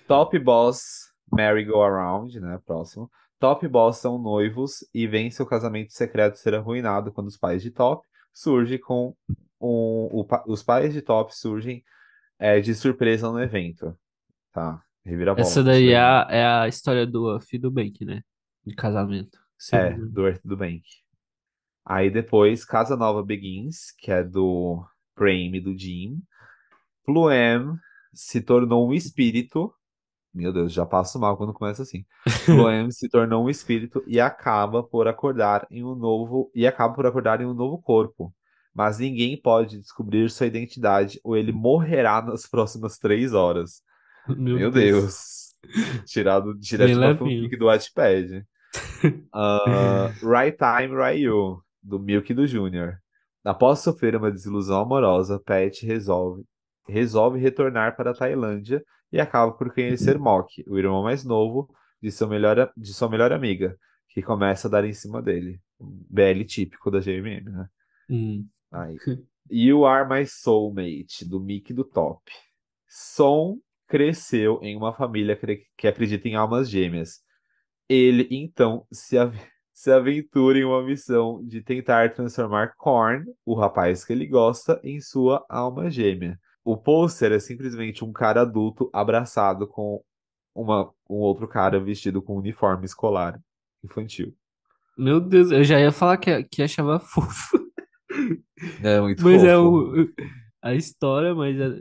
Top Boss, Merry Go Around, né? Próximo. Top Boss são noivos e veem seu casamento secreto ser arruinado quando os pais de Top surgem com um, o os pais de Top surgem é, de surpresa no evento, tá? Reviravolta. Essa daí é a, é a história do Uff do Bank, né? De casamento. É, do Earth do Bank. Aí depois, Casa Nova Begins, que é do Prame e do Jim. Fluem se tornou um espírito. Meu Deus, já passo mal quando começa assim. *laughs* Fluem se tornou um espírito e acaba por acordar em um novo e acaba por acordar em um novo corpo. Mas ninguém pode descobrir sua identidade ou ele morrerá nas próximas três horas. *laughs* Meu Meu Deus. Deus. Tirado direto da levinho. fanfic do Wattpad. *laughs* Ah, right Time, Right You, do Milk e do Junior. Após sofrer uma desilusão amorosa, Pat resolve, resolve retornar para a Tailândia e acaba por conhecer Mock, o irmão mais novo de, seu melhor, de sua melhor amiga, que começa a dar em cima dele. BL típico da GMM, né? Hum. Aí. You Are My Soulmate, do Mickey do Top. Som cresceu em uma família que acredita em almas gêmeas. Ele, então, se, av- se aventura em uma missão de tentar transformar Korn, o rapaz que ele gosta, em sua alma gêmea. O pôster é simplesmente um cara adulto abraçado com uma, um outro cara vestido com um uniforme escolar infantil. Meu Deus, eu já ia falar que, que achava *laughs* fofo. É muito Mas é fofo. o, a história, mas é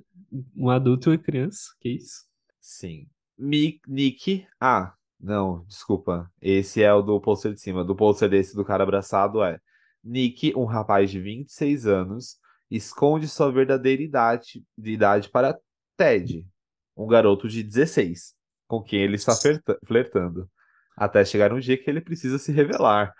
um adulto e uma criança. Que isso? Sim. Mi- Nick. Ah, não, desculpa. Esse é o do pôster de cima. Do pôster desse do cara abraçado é. Nick, um rapaz de 26 anos, esconde sua verdadeira idade, de idade para Ted, um garoto de 16, com quem ele está flerta- flertando. Até chegar um dia que ele precisa se revelar.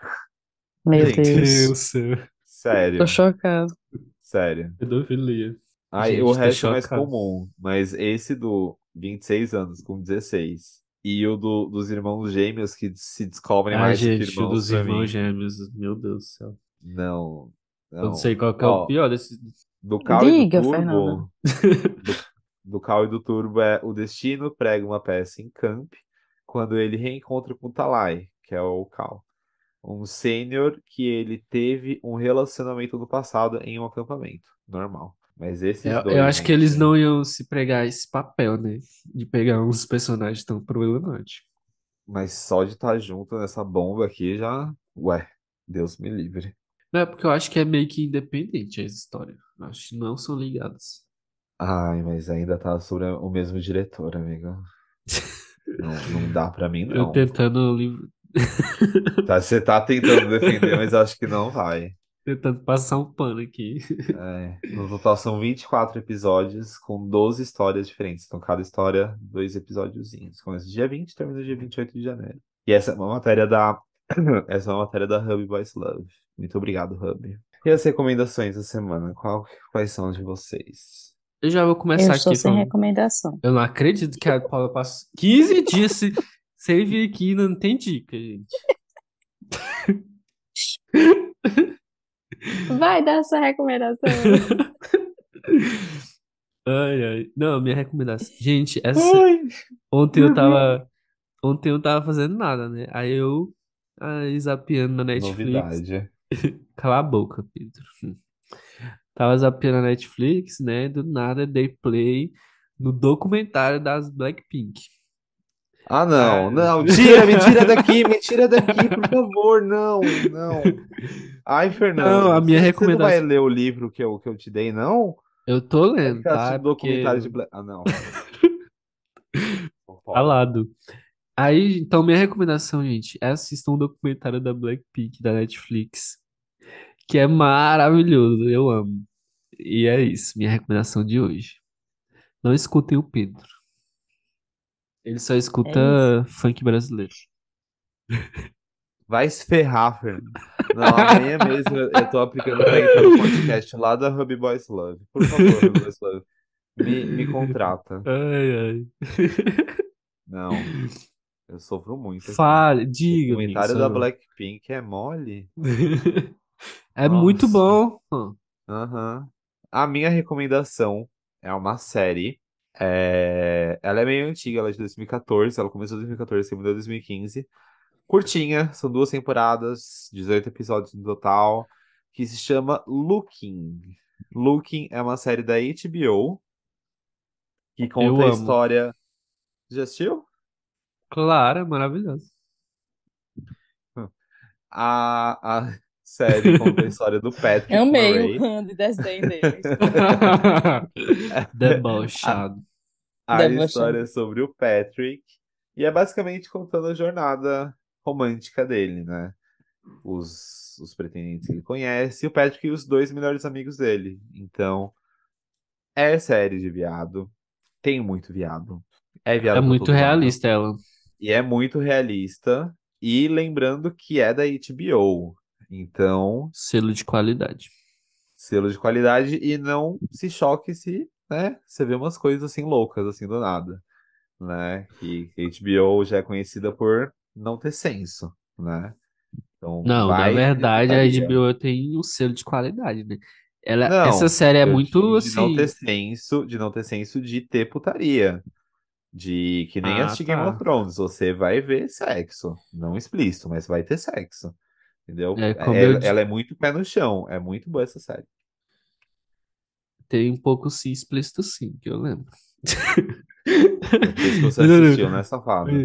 Meu Gente, Deus. Deus céu. Sério, Tô chocado. sério. Pedofilia. Aí Gente, o resto é mais comum, mas esse do 26 anos com 16 e o do- dos irmãos gêmeos que se descobrem Ah, mais que gente, o irmãos dos pra irmãos mim. gêmeos. Meu Deus do céu. Não, Eu não não. sei qual que é o Ó, pior desse. do Cal e do Diga, Turbo, Fernanda. do, do Cal e do Turbo é o destino prega uma peça em Camp quando ele reencontra com o Talai, que é o Cal. Um sênior que ele teve um relacionamento no passado em um acampamento. Normal. Mas esses Eu, dois, eu acho que eles não iam se pregar esse papel, né? De pegar uns personagens tão problemáticos. Mas só de estar junto nessa bomba aqui já. Ué, Deus me livre. Não é porque eu acho que é meio que independente essa história. Eu Acho que não são ligados. Ai, mas ainda tá sobre o mesmo diretor, amigo. Não, não dá pra mim, Eu não. tentando livro. Tá, você tá tentando defender, mas acho que não vai. Tentando passar um pano aqui. É, no total são 24 episódios com 12 histórias diferentes. Então, cada história, dois episódiozinhos. Começa dia 20 e termina dia 28 de janeiro. E essa é uma matéria da. *coughs* Essa é uma matéria da Hub Boys Love. Muito obrigado, Hub. E as recomendações da semana? Qual, quais são as de vocês? Eu já vou Eu começar estou aqui sem falando. recomendação. Eu não acredito que a Paula passou 15 dias se- sem vir aqui e não tem dica, gente. Vai dar essa recomendação. *laughs* Ai, ai. Não, minha recomendação. Gente, essa... Ai, ontem eu tava. Ontem eu tava fazendo nada, né? Aí eu. Aí zapeando na Netflix. novidade. *laughs* Cala a boca, Pedro. Tava zapeando na Netflix, né? Do nada dei play no documentário das Blackpink. Ah, não, Ah. não, tira, me tira *laughs* daqui, me tira daqui, por favor, não, não. Ai, Fernando, Não, a minha você, você não vai recomendação- ler o livro que eu, que eu te dei, não? Eu tô lendo, tá? Porque documentário de Black... Ah, não. *laughs* Calado. Aí, então, minha recomendação, gente, é assistam um documentário da Blackpink da Netflix, que é maravilhoso, eu amo. E é isso, minha recomendação de hoje. Não escutem o Pedro. Ele só escuta funk brasileiro. *laughs* Vai se ferrar, Fernando. Não, amanhã mesmo eu eu tô aplicando pra entrar no podcast lá da Hub Boys Love. Por favor, Hub Boys Love, me, me contrata. Ai, ai. Não, eu sofro muito aqui. Fale, O diga, amigo, comentário da. Blackpink é mole. *laughs* É muito Nossa. bom. Ó, Aham. A minha recomendação é uma série. É, Ela é meio antiga, ela é de 2014. Ela começou em 2014, terminou em 2015. Curtinha, são duas temporadas, 18 episódios no total, que se chama Looking. Looking é uma série da HBO que conta a história. Já assistiu? Claro, é maravilhoso. A, a série conta a *laughs* história do Patrick Amei Murray. *laughs* o rã de desdém. Debochado. A Debochando. história é sobre o Patrick e é basicamente contando a jornada romântica dele, né? Os, os pretendentes que ele conhece e o Patrick e os dois melhores amigos dele. Então, é série de viado. Tem muito viado. É viado É pra muito todo lado. realista ela. E é muito realista. E lembrando que é da HBO. Então, Selo de qualidade. selo de qualidade e não se choque se, né, você vê umas coisas assim loucas assim do nada, né? Que HBO já é conhecida por não ter senso, né? Então Não, na verdade, a. HBO tem um selo de qualidade, né? Ela, Não, essa série é muito digo de não assim. ter senso, de não ter senso de ter putaria. De que nem Ah, assistir Game tá. of Thrones, você vai ver sexo, não explícito, mas vai ter sexo. Entendeu? É, É- eu di- ela é muito pé no chão, é muito boa essa série. tem um pouco sim explícito sim, que eu lembro. *laughs* Depois que você *laughs* assistiu, né, safado?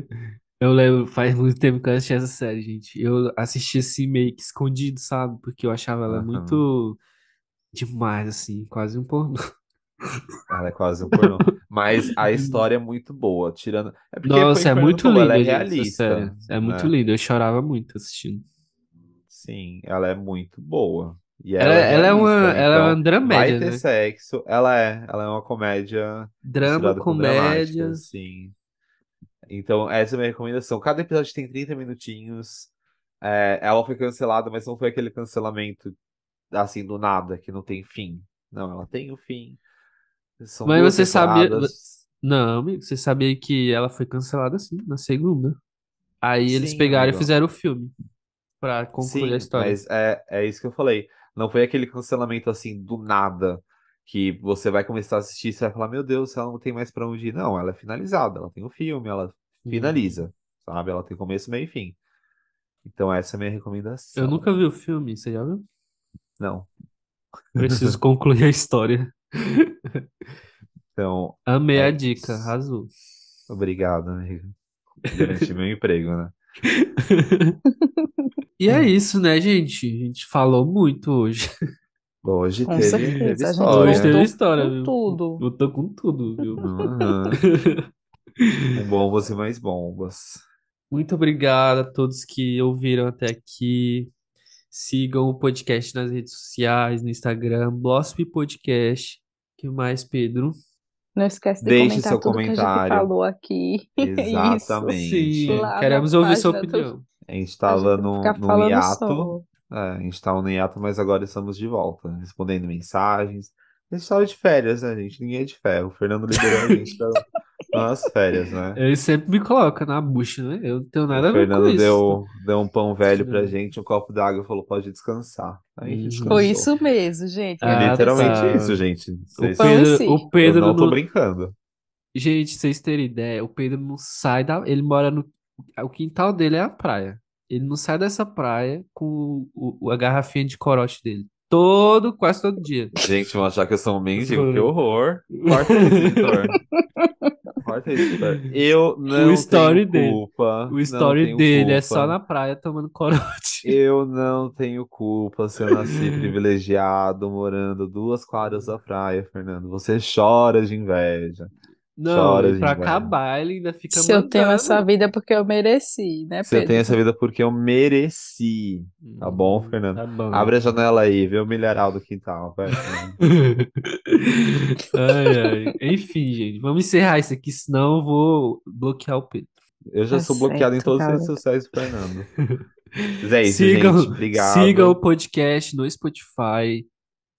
Eu lembro, faz muito tempo que eu assisti essa série, gente. Eu assisti assim meio que escondido, sabe? Porque eu achava ela Aham. muito demais, assim, quase um pornô. Ela é quase um pornô. Mas a *laughs* história é muito boa, tirando. É Nossa, é muito falou, ela linda, é realista. É muito né? linda. Eu chorava muito assistindo. Sim, ela é muito boa. E Ela, ela é ela é uma, realista, ela é uma então vai dramédia, ter né? sexo. Ela é, ela é uma comédia Drama, comédia. sim. Então, essa é a minha recomendação. Cada episódio tem 30 minutinhos. É, ela foi cancelada, mas não foi aquele cancelamento assim do nada, que não tem fim. Não, ela tem um fim. São Mas você sabia. Não, amigo, você sabia que ela foi cancelada assim, na segunda. Aí eles Sim, pegaram e amigo. fizeram o filme pra concluir a Sim, história. mas é, é isso que eu falei. Não foi aquele cancelamento assim do nada que você vai começar a assistir e você vai falar, meu Deus, ela não tem mais pra onde ir. Não, ela é finalizada, ela tem o filme, ela Hum. finaliza, sabe? Ela tem começo, meio e fim. Então essa é a minha Eu recomendação. nunca vi o filme, você já viu? Não. Preciso concluir a história. Então, Amei é a dica, arrasou. Obrigado, amigo. Garanti meu emprego, né? *laughs* E é isso, né, gente? A gente falou muito hoje. Hoje Com teve, certeza, gente história. Hoje teve história, com viu? tudo. Lutou com tudo, viu? Com bombas e mais bombas. Muito obrigado a todos que ouviram até aqui. Sigam o podcast nas redes sociais, no Instagram, Blosp Podcast. Que mais, Pedro? Não esquece de Deixe comentar seu tudo que a gente comentário. falou aqui. *laughs* Exatamente. Sim, Lá queremos ouvir sua página opinião. A gente A tava gente no, no hiato. só. É, a gente tava no hiato, mas agora estamos de volta, respondendo mensagens. A gente tava de férias, né, gente? Ninguém é de ferro. O Fernando liberou a gente das *laughs* nas férias, né? Ele sempre me coloca na bucha, né? Eu não tenho O nada a ver com Fernando isso. deu, deu um pão velho pra gente, um copo d'água e falou: pode descansar. Aí Uhum. descansou. Foi isso mesmo, gente. Ah, Literalmente tá. isso, gente. O Vocês- em Pedro, si. o eu Pedro não tô não- brincando. Gente, vocês terem ideia, o Pedro não sai da. Ele mora no. O quintal dele é a praia. Ele não sai dessa praia com o- o- a garrafinha de corote dele. Todo, quase todo dia. Gente, vão achar que eu sou um mendigo, que horror. Corta isso, Vitor. Corta isso, Vitor. Eu não O story tenho dele- culpa. O não story dele é culpa. só na praia tomando corote. Eu não tenho culpa se eu nasci *laughs* privilegiado, morando duas quadras da praia, Fernando. Você chora de inveja. Não, pra acabar, ele ainda fica Se eu tenho mandando. essa vida porque eu mereci, né, Você Pedro? tem essa vida porque eu mereci. Tá bom, Hum, Fernando? Tá bom. Abre a janela aí, vê o milharal do quintal, vai. *laughs* Ai, ai. Enfim, gente, vamos encerrar isso aqui, senão eu vou bloquear o Pedro. Eu já Tá sou bloqueado em certo, todas as cara. redes sociais do Fernando. *laughs* Mas é isso, Sigam, gente. Obrigado. sigam o podcast no Spotify.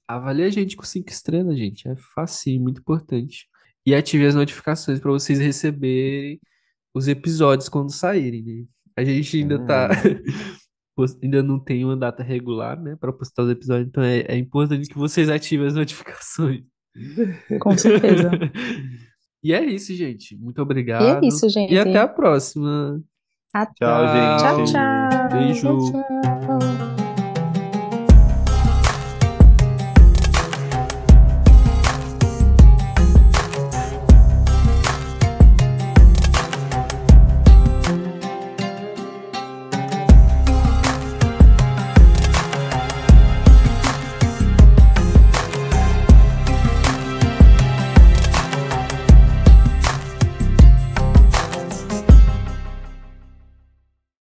Avalie a gente com cinco estrelas, gente. É facinho, muito importante. E ative as notificações para vocês receberem os episódios quando saírem, né? A gente ainda tá. *laughs* post- ainda não tem uma data regular, né, para postar os episódios, então é, é importante que vocês ativem as notificações. Com *laughs* certeza. E é isso, gente. Muito E obrigado. é isso, gente. E até a próxima. Até. Tchau, gente. Tchau, tchau. Beijo. Tchau, tchau.